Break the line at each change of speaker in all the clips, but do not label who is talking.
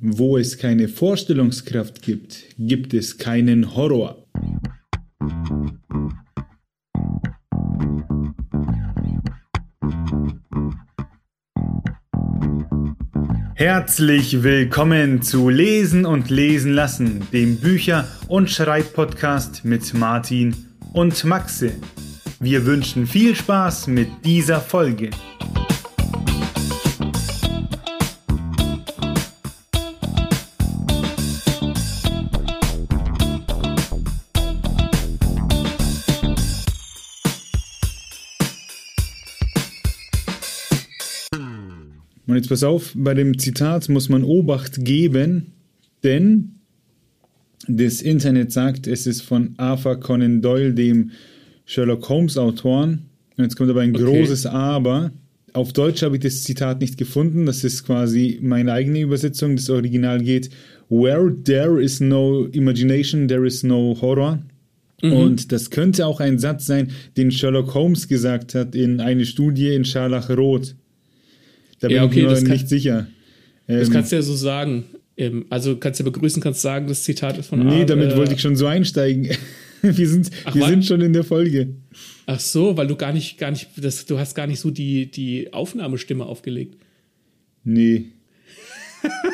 Wo es keine Vorstellungskraft gibt, gibt es keinen Horror. Herzlich willkommen zu Lesen und Lesen lassen, dem Bücher- und Schreibpodcast mit Martin und Maxe. Wir wünschen viel Spaß mit dieser Folge. Jetzt pass auf, bei dem Zitat muss man Obacht geben, denn das Internet sagt, es ist von Arthur Conan Doyle, dem Sherlock Holmes Autoren. Und jetzt kommt aber ein okay. großes Aber. Auf Deutsch habe ich das Zitat nicht gefunden. Das ist quasi meine eigene Übersetzung. Das Original geht: Where there is no imagination, there is no horror. Mhm. Und das könnte auch ein Satz sein, den Sherlock Holmes gesagt hat in eine Studie in Scharlachrot. Da bin ja, okay, ich mir nicht kann, sicher.
Ähm, das kannst du ja so sagen. Ähm, also kannst du ja begrüßen, kannst sagen, das Zitat ist von
Nee, A, damit äh, wollte ich schon so einsteigen. wir sind, Ach, wir sind schon in der Folge.
Ach so, weil du gar nicht, gar nicht, das, du hast gar nicht so die, die Aufnahmestimme aufgelegt.
Nee.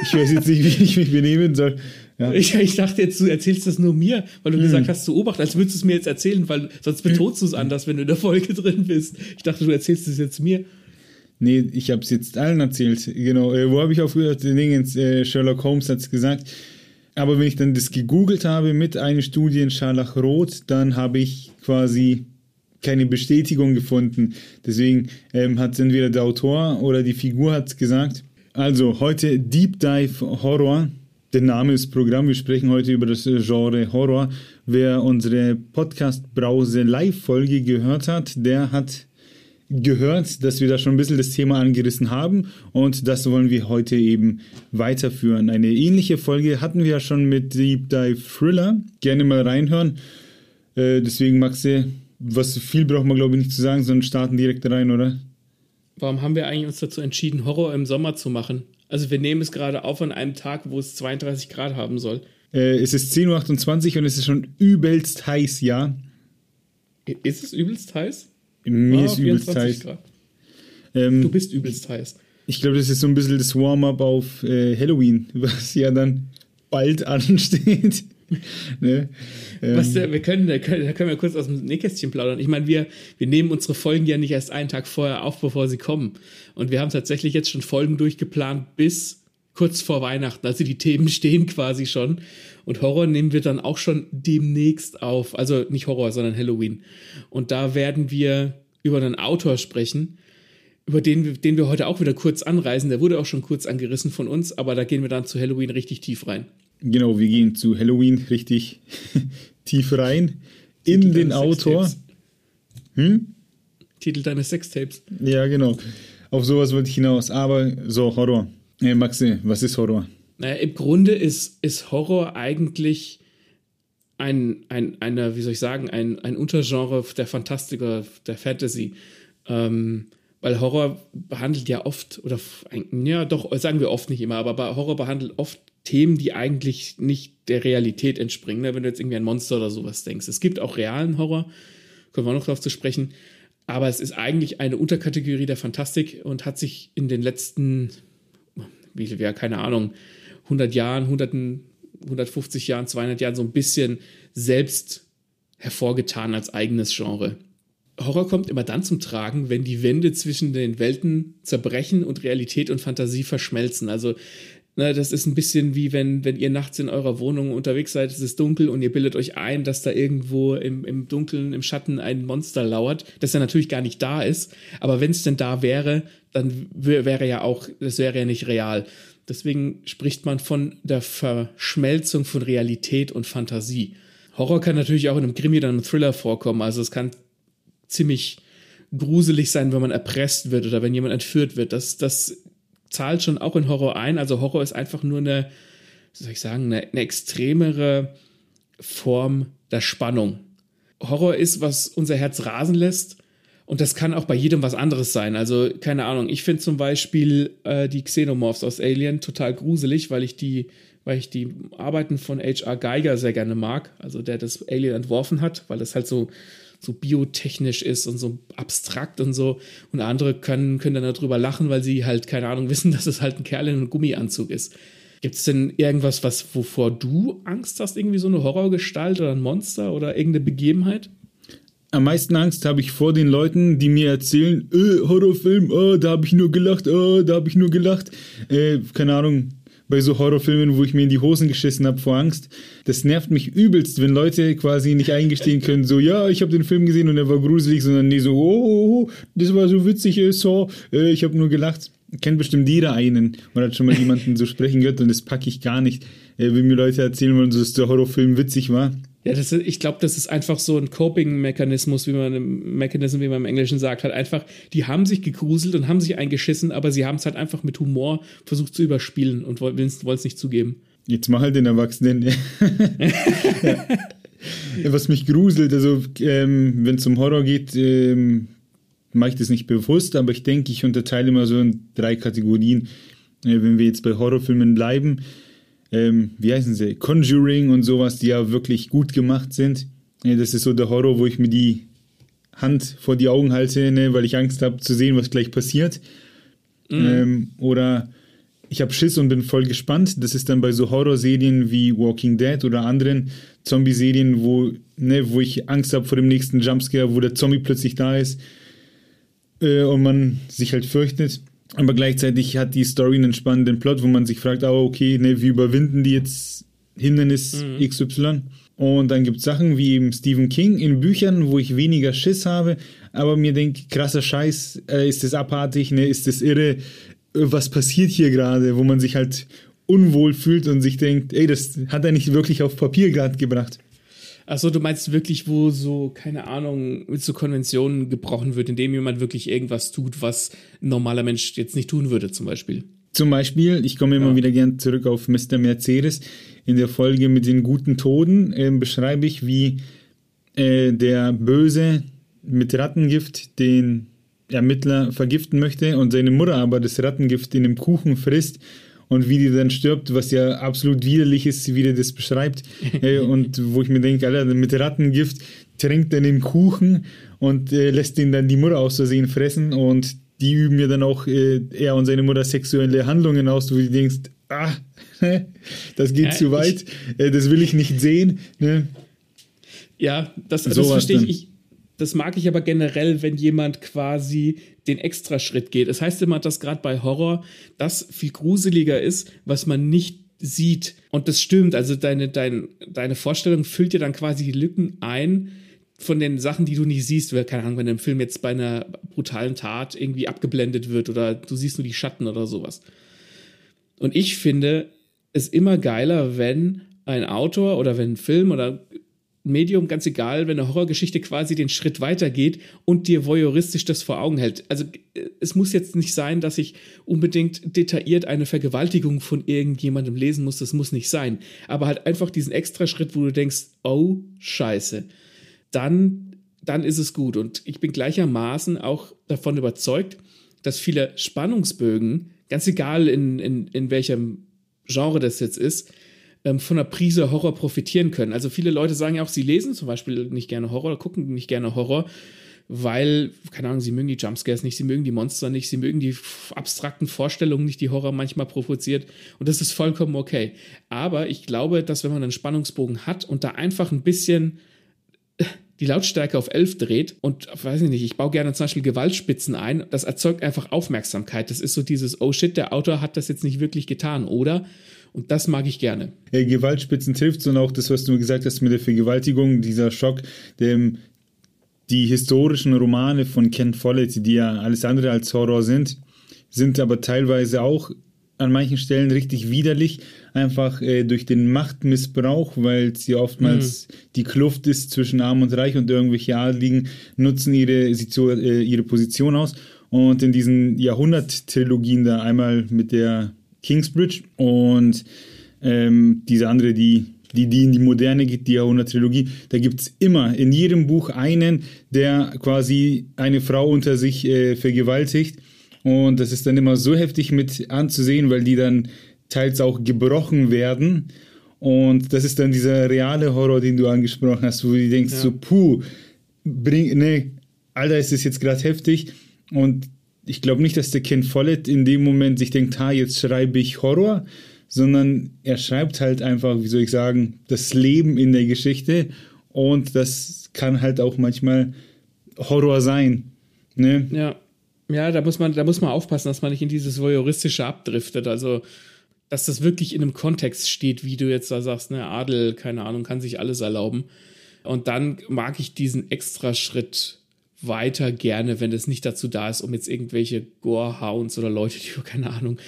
Ich weiß jetzt nicht, wie ich mich benehmen soll.
Ja. Ich, ich, dachte jetzt, du erzählst das nur mir, weil du hm. gesagt hast, zu Obacht, als würdest du es mir jetzt erzählen, weil sonst betonst du es anders, wenn du in der Folge drin bist. Ich dachte, du erzählst es jetzt mir.
Nee, ich habe es jetzt allen erzählt. Genau, äh, wo habe ich aufgehört? Dingens, äh, Sherlock Holmes hat es gesagt. Aber wenn ich dann das gegoogelt habe mit einer Studie in Scharlachrot, dann habe ich quasi keine Bestätigung gefunden. Deswegen ähm, hat entweder der Autor oder die Figur hat gesagt. Also heute Deep Dive Horror. Der Name ist Programm. Wir sprechen heute über das Genre Horror. Wer unsere Podcast Brause Live Folge gehört hat, der hat gehört, dass wir da schon ein bisschen das Thema angerissen haben und das wollen wir heute eben weiterführen. Eine ähnliche Folge hatten wir ja schon mit Deep Dive Thriller. Gerne mal reinhören. Äh, deswegen, Maxe, was viel braucht man glaube ich nicht zu sagen, sondern starten direkt rein, oder?
Warum haben wir eigentlich uns dazu entschieden, Horror im Sommer zu machen? Also wir nehmen es gerade auf an einem Tag, wo es 32 Grad haben soll.
Äh, es ist 10.28 Uhr und es ist schon übelst heiß, ja.
Ist es übelst heiß?
Mir ah, ist übelst heiß.
Ähm, du bist übelst heiß.
Ich glaube, das ist so ein bisschen das Warm-up auf äh, Halloween, was ja dann bald ansteht.
ne? ähm, was, wir können, da können, da können wir kurz aus dem Nähkästchen plaudern. Ich meine, wir, wir nehmen unsere Folgen ja nicht erst einen Tag vorher auf, bevor sie kommen. Und wir haben tatsächlich jetzt schon Folgen durchgeplant bis kurz vor Weihnachten. Also die Themen stehen quasi schon. Und Horror nehmen wir dann auch schon demnächst auf. Also nicht Horror, sondern Halloween. Und da werden wir über einen Autor sprechen, über den, den wir heute auch wieder kurz anreisen. Der wurde auch schon kurz angerissen von uns, aber da gehen wir dann zu Halloween richtig tief rein.
Genau, wir gehen zu Halloween richtig tief rein in Titel den Autor.
Hm? Titel deines Sextapes.
Ja, genau. Auf sowas wollte ich hinaus. Aber so, Horror. Hey, Maxi, was ist Horror?
Naja, im Grunde ist, ist Horror eigentlich ein, ein, eine, wie soll ich sagen, ein, ein Untergenre der Fantastik oder der Fantasy. Ähm, weil Horror behandelt ja oft, oder ja, doch, sagen wir oft nicht immer, aber Horror behandelt oft Themen, die eigentlich nicht der Realität entspringen, ne? wenn du jetzt irgendwie an Monster oder sowas denkst. Es gibt auch realen Horror, kommen wir noch darauf zu sprechen, aber es ist eigentlich eine Unterkategorie der Fantastik und hat sich in den letzten wie, ja, keine Ahnung, 100 Jahren, 100, 150 Jahren, 200 Jahren so ein bisschen selbst hervorgetan als eigenes Genre. Horror kommt immer dann zum Tragen, wenn die Wände zwischen den Welten zerbrechen und Realität und Fantasie verschmelzen. Also Ne, das ist ein bisschen wie wenn, wenn ihr nachts in eurer Wohnung unterwegs seid, es ist dunkel und ihr bildet euch ein, dass da irgendwo im, im Dunkeln, im Schatten ein Monster lauert, das ja natürlich gar nicht da ist. Aber wenn es denn da wäre, dann wäre ja auch, das wäre ja nicht real. Deswegen spricht man von der Verschmelzung von Realität und Fantasie. Horror kann natürlich auch in einem Krimi oder einem Thriller vorkommen. Also es kann ziemlich gruselig sein, wenn man erpresst wird oder wenn jemand entführt wird. Das, das zahlt schon auch in Horror ein. Also Horror ist einfach nur eine, wie soll ich sagen, eine, eine extremere Form der Spannung. Horror ist, was unser Herz rasen lässt. Und das kann auch bei jedem was anderes sein. Also, keine Ahnung, ich finde zum Beispiel äh, die Xenomorphs aus Alien total gruselig, weil ich die, weil ich die Arbeiten von H.R. Geiger sehr gerne mag, also der das Alien entworfen hat, weil das halt so, so biotechnisch ist und so abstrakt und so. Und andere können, können dann darüber lachen, weil sie halt, keine Ahnung, wissen, dass es halt ein Kerl in einem Gummianzug ist. Gibt es denn irgendwas, was, wovor du Angst hast? Irgendwie so eine Horrorgestalt oder ein Monster oder irgendeine Begebenheit?
Am meisten Angst habe ich vor den Leuten, die mir erzählen, äh, Horrorfilm, oh, da habe ich nur gelacht, oh, da habe ich nur gelacht. Äh, keine Ahnung, bei so Horrorfilmen, wo ich mir in die Hosen geschissen habe vor Angst. Das nervt mich übelst, wenn Leute quasi nicht eingestehen können, so, ja, ich habe den Film gesehen und er war gruselig, sondern nee, so, oh, oh, oh das war so witzig, äh, so, äh, ich habe nur gelacht. Kennt bestimmt jeder einen oder hat schon mal jemanden so sprechen gehört und das packe ich gar nicht. Äh, wenn mir Leute erzählen wollen, dass der Horrorfilm witzig war,
ja, das ist, ich glaube, das ist einfach so ein Coping-Mechanismus, wie man im Mechanism, wie man im Englischen sagt, halt einfach, die haben sich gegruselt und haben sich eingeschissen, aber sie haben es halt einfach mit Humor versucht zu überspielen und wollen es nicht zugeben.
Jetzt mach halt den Erwachsenen. ja. Was mich gruselt, also ähm, wenn es um Horror geht, ähm, mache ich das nicht bewusst, aber ich denke, ich unterteile immer so in drei Kategorien. Äh, wenn wir jetzt bei Horrorfilmen bleiben, ähm, wie heißen sie, Conjuring und sowas, die ja wirklich gut gemacht sind. Ja, das ist so der Horror, wo ich mir die Hand vor die Augen halte, ne, weil ich Angst habe zu sehen, was gleich passiert. Mhm. Ähm, oder ich habe Schiss und bin voll gespannt. Das ist dann bei so Horrorserien wie Walking Dead oder anderen Zombie-Serien, wo, ne, wo ich Angst habe vor dem nächsten Jumpscare, wo der Zombie plötzlich da ist äh, und man sich halt fürchtet. Aber gleichzeitig hat die Story einen spannenden Plot, wo man sich fragt, oh, okay, ne, wie überwinden die jetzt Hindernis mhm. XY? Und dann gibt es Sachen wie eben Stephen King in Büchern, wo ich weniger Schiss habe, aber mir denke, krasser Scheiß, äh, ist das abartig, ne, ist das irre, äh, was passiert hier gerade, wo man sich halt unwohl fühlt und sich denkt, ey, das hat er nicht wirklich auf Papier gerade gebracht.
Achso, du meinst wirklich, wo so, keine Ahnung, mit so Konventionen gebrochen wird, indem jemand wirklich irgendwas tut, was ein normaler Mensch jetzt nicht tun würde, zum Beispiel.
Zum Beispiel, ich komme immer ja. wieder gern zurück auf Mr. Mercedes. In der Folge mit den guten Toden äh, beschreibe ich, wie äh, der Böse mit Rattengift den Ermittler vergiften möchte und seine Mutter aber das Rattengift in einem Kuchen frisst und wie die dann stirbt, was ja absolut widerlich ist, wie der das beschreibt. äh, und wo ich mir denke, Alter, mit Rattengift trinkt er den Kuchen und äh, lässt ihn dann die Mutter aus Versehen fressen und die üben ja dann auch äh, er und seine Mutter sexuelle Handlungen aus, wo du denkst, ah, das geht ja, zu weit, ich, äh, das will ich nicht sehen. Ne?
Ja, das, das verstehe ich das mag ich aber generell, wenn jemand quasi den Extraschritt geht. Es das heißt immer, dass gerade bei Horror das viel gruseliger ist, was man nicht sieht. Und das stimmt. Also deine, dein, deine Vorstellung füllt dir dann quasi die Lücken ein von den Sachen, die du nicht siehst. Keine Ahnung, wenn im Film jetzt bei einer brutalen Tat irgendwie abgeblendet wird oder du siehst nur die Schatten oder sowas. Und ich finde es immer geiler, wenn ein Autor oder wenn ein Film oder Medium, ganz egal, wenn eine Horrorgeschichte quasi den Schritt weitergeht und dir voyeuristisch das vor Augen hält. Also es muss jetzt nicht sein, dass ich unbedingt detailliert eine Vergewaltigung von irgendjemandem lesen muss, das muss nicht sein. Aber halt einfach diesen extra Schritt, wo du denkst, oh scheiße, dann, dann ist es gut. Und ich bin gleichermaßen auch davon überzeugt, dass viele Spannungsbögen, ganz egal in, in, in welchem Genre das jetzt ist, ähm, von einer Prise Horror profitieren können. Also viele Leute sagen ja auch, sie lesen zum Beispiel nicht gerne Horror oder gucken nicht gerne Horror, weil, keine Ahnung, sie mögen die Jumpscares nicht, sie mögen die Monster nicht, sie mögen die abstrakten Vorstellungen nicht, die Horror manchmal provoziert. Und das ist vollkommen okay. Aber ich glaube, dass wenn man einen Spannungsbogen hat und da einfach ein bisschen die Lautstärke auf 11 dreht und, weiß ich nicht, ich baue gerne zum Beispiel Gewaltspitzen ein, das erzeugt einfach Aufmerksamkeit. Das ist so dieses, oh shit, der Autor hat das jetzt nicht wirklich getan, oder? Und das mag ich gerne.
Ja, Gewaltspitzen trifft und auch das, was du gesagt hast mit der Vergewaltigung, dieser Schock, dem die historischen Romane von Ken Follett, die ja alles andere als Horror sind, sind aber teilweise auch an manchen Stellen richtig widerlich, einfach äh, durch den Machtmissbrauch, weil es ja oftmals mhm. die Kluft ist zwischen Arm und Reich und irgendwelche Adligen nutzen ihre, äh, ihre Position aus. Und in diesen Jahrhundert-Trilogien da einmal mit der Kingsbridge und ähm, diese andere, die die, die in die Moderne geht, die Jahrhundert-Trilogie, da gibt es immer in jedem Buch einen, der quasi eine Frau unter sich äh, vergewaltigt. Und das ist dann immer so heftig mit anzusehen, weil die dann teils auch gebrochen werden. Und das ist dann dieser reale Horror, den du angesprochen hast, wo du denkst, ja. so, puh, bring, ne, Alter, ist das jetzt gerade heftig. Und ich glaube nicht, dass der Ken Follett in dem Moment sich denkt, ha, jetzt schreibe ich Horror, sondern er schreibt halt einfach, wie soll ich sagen, das Leben in der Geschichte und das kann halt auch manchmal Horror sein. Ne?
Ja. Ja, da muss man, da muss man aufpassen, dass man nicht in dieses Voyeuristische abdriftet. Also, dass das wirklich in einem Kontext steht, wie du jetzt da sagst, ne, Adel, keine Ahnung, kann sich alles erlauben. Und dann mag ich diesen extra Schritt weiter gerne, wenn es nicht dazu da ist, um jetzt irgendwelche Gore-Hounds oder Leute, die, keine Ahnung,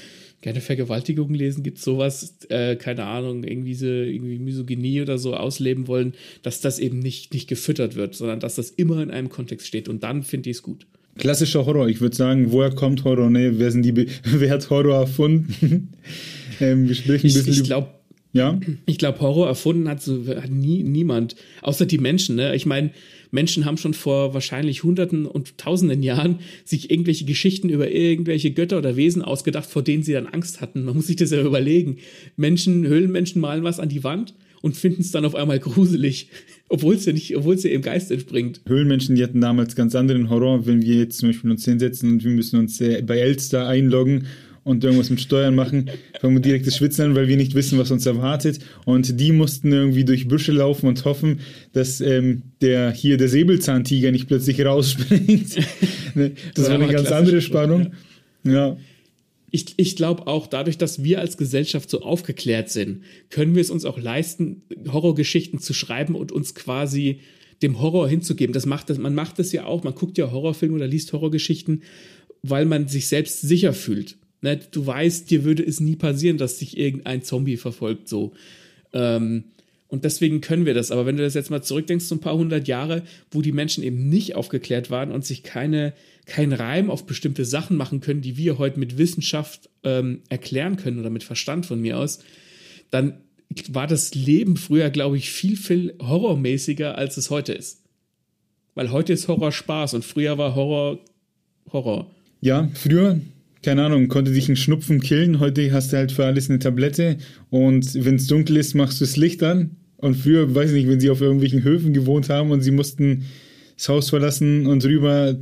gerne Vergewaltigungen lesen, gibt sowas, äh, keine Ahnung, irgendwie so, irgendwie Misogynie oder so ausleben wollen, dass das eben nicht, nicht gefüttert wird, sondern dass das immer in einem Kontext steht. Und dann finde ich es gut.
Klassischer Horror. Ich würde sagen, woher kommt Horror? Ne? Wer, sind die wer hat Horror erfunden?
ähm, wir sprechen ein bisschen ich, ich glaube, ja? Ich glaube, Horror erfunden hat, so, hat nie, niemand, außer die Menschen. Ne? Ich meine, Menschen haben schon vor wahrscheinlich Hunderten und Tausenden Jahren sich irgendwelche Geschichten über irgendwelche Götter oder Wesen ausgedacht, vor denen sie dann Angst hatten. Man muss sich das ja überlegen. Menschen, Höhlenmenschen malen was an die Wand und finden es dann auf einmal gruselig, obwohl es ja nicht, obwohl es ja im Geist entspringt.
Höhlenmenschen, die hatten damals ganz anderen Horror, wenn wir jetzt zum Beispiel uns hinsetzen und wir müssen uns äh, bei Elster einloggen und irgendwas mit Steuern machen, fangen wir direkt das Schwitzen an, weil wir nicht wissen, was uns erwartet. Und die mussten irgendwie durch Büsche laufen und hoffen, dass ähm, der hier der Säbelzahntiger nicht plötzlich rausspringt. Ne, das war eine ganz andere Spannung. Ja.
Ich, ich glaube auch, dadurch, dass wir als Gesellschaft so aufgeklärt sind, können wir es uns auch leisten, Horrorgeschichten zu schreiben und uns quasi dem Horror hinzugeben. Das macht das, man macht das ja auch, man guckt ja Horrorfilme oder liest Horrorgeschichten, weil man sich selbst sicher fühlt. Ne? Du weißt, dir würde es nie passieren, dass dich irgendein Zombie verfolgt, so. Ähm, und deswegen können wir das. Aber wenn du das jetzt mal zurückdenkst, so ein paar hundert Jahre, wo die Menschen eben nicht aufgeklärt waren und sich keine, kein Reim auf bestimmte Sachen machen können, die wir heute mit Wissenschaft ähm, erklären können oder mit Verstand von mir aus, dann war das Leben früher, glaube ich, viel, viel horrormäßiger, als es heute ist. Weil heute ist Horror Spaß und früher war Horror Horror.
Ja, früher keine Ahnung, konnte dich ein Schnupfen killen. Heute hast du halt für alles eine Tablette und wenn es dunkel ist, machst du das Licht an. Und früher, weiß ich nicht, wenn sie auf irgendwelchen Höfen gewohnt haben und sie mussten das Haus verlassen und rüber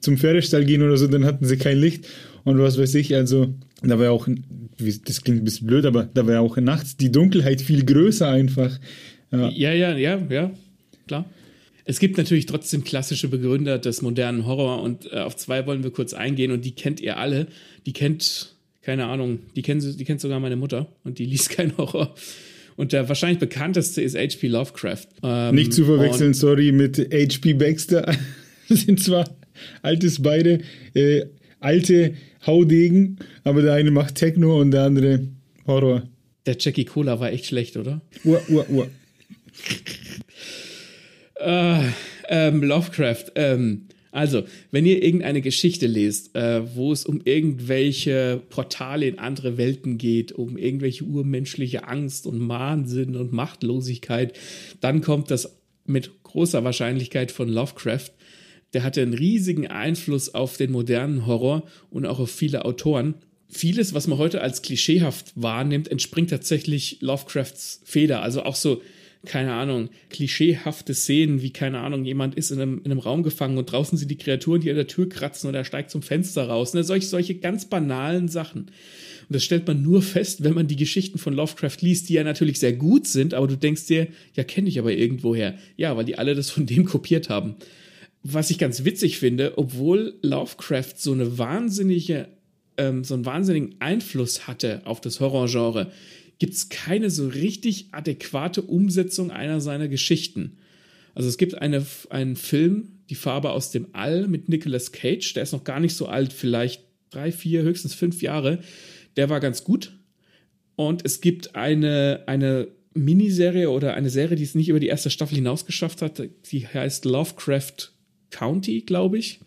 zum Pferdestall gehen oder so, dann hatten sie kein Licht und was weiß ich. Also, da war ja auch, das klingt ein bisschen blöd, aber da war ja auch nachts die Dunkelheit viel größer einfach.
Ja, ja, ja, ja, ja klar. Es gibt natürlich trotzdem klassische Begründer des modernen Horror und äh, auf zwei wollen wir kurz eingehen und die kennt ihr alle. Die kennt, keine Ahnung, die kennt, die kennt sogar meine Mutter und die liest kein Horror. Und der wahrscheinlich bekannteste ist H.P. Lovecraft.
Ähm, Nicht zu verwechseln, sorry, mit H.P. Baxter. Das sind zwar altes beide, äh, alte Haudegen, aber der eine macht Techno und der andere Horror.
Der Jackie Cola war echt schlecht, oder?
Ur, ur, ur.
Äh, ähm, Lovecraft. Ähm, also, wenn ihr irgendeine Geschichte lest, äh, wo es um irgendwelche Portale in andere Welten geht, um irgendwelche urmenschliche Angst und Wahnsinn und Machtlosigkeit, dann kommt das mit großer Wahrscheinlichkeit von Lovecraft. Der hatte einen riesigen Einfluss auf den modernen Horror und auch auf viele Autoren. Vieles, was man heute als klischeehaft wahrnimmt, entspringt tatsächlich Lovecrafts Feder. Also auch so keine Ahnung, klischeehafte Szenen, wie, keine Ahnung, jemand ist in einem, in einem Raum gefangen und draußen sind die Kreaturen, die an der Tür kratzen und er steigt zum Fenster raus. Ne? Solche, solche ganz banalen Sachen. Und das stellt man nur fest, wenn man die Geschichten von Lovecraft liest, die ja natürlich sehr gut sind, aber du denkst dir, ja, kenne ich aber irgendwoher. Ja, weil die alle das von dem kopiert haben. Was ich ganz witzig finde, obwohl Lovecraft so eine wahnsinnige, ähm, so einen wahnsinnigen Einfluss hatte auf das Horrorgenre, gibt es keine so richtig adäquate Umsetzung einer seiner Geschichten. Also es gibt eine, einen Film, Die Farbe aus dem All mit Nicolas Cage, der ist noch gar nicht so alt, vielleicht drei, vier, höchstens fünf Jahre. Der war ganz gut. Und es gibt eine, eine Miniserie oder eine Serie, die es nicht über die erste Staffel hinaus geschafft hat. Die heißt Lovecraft County, glaube ich.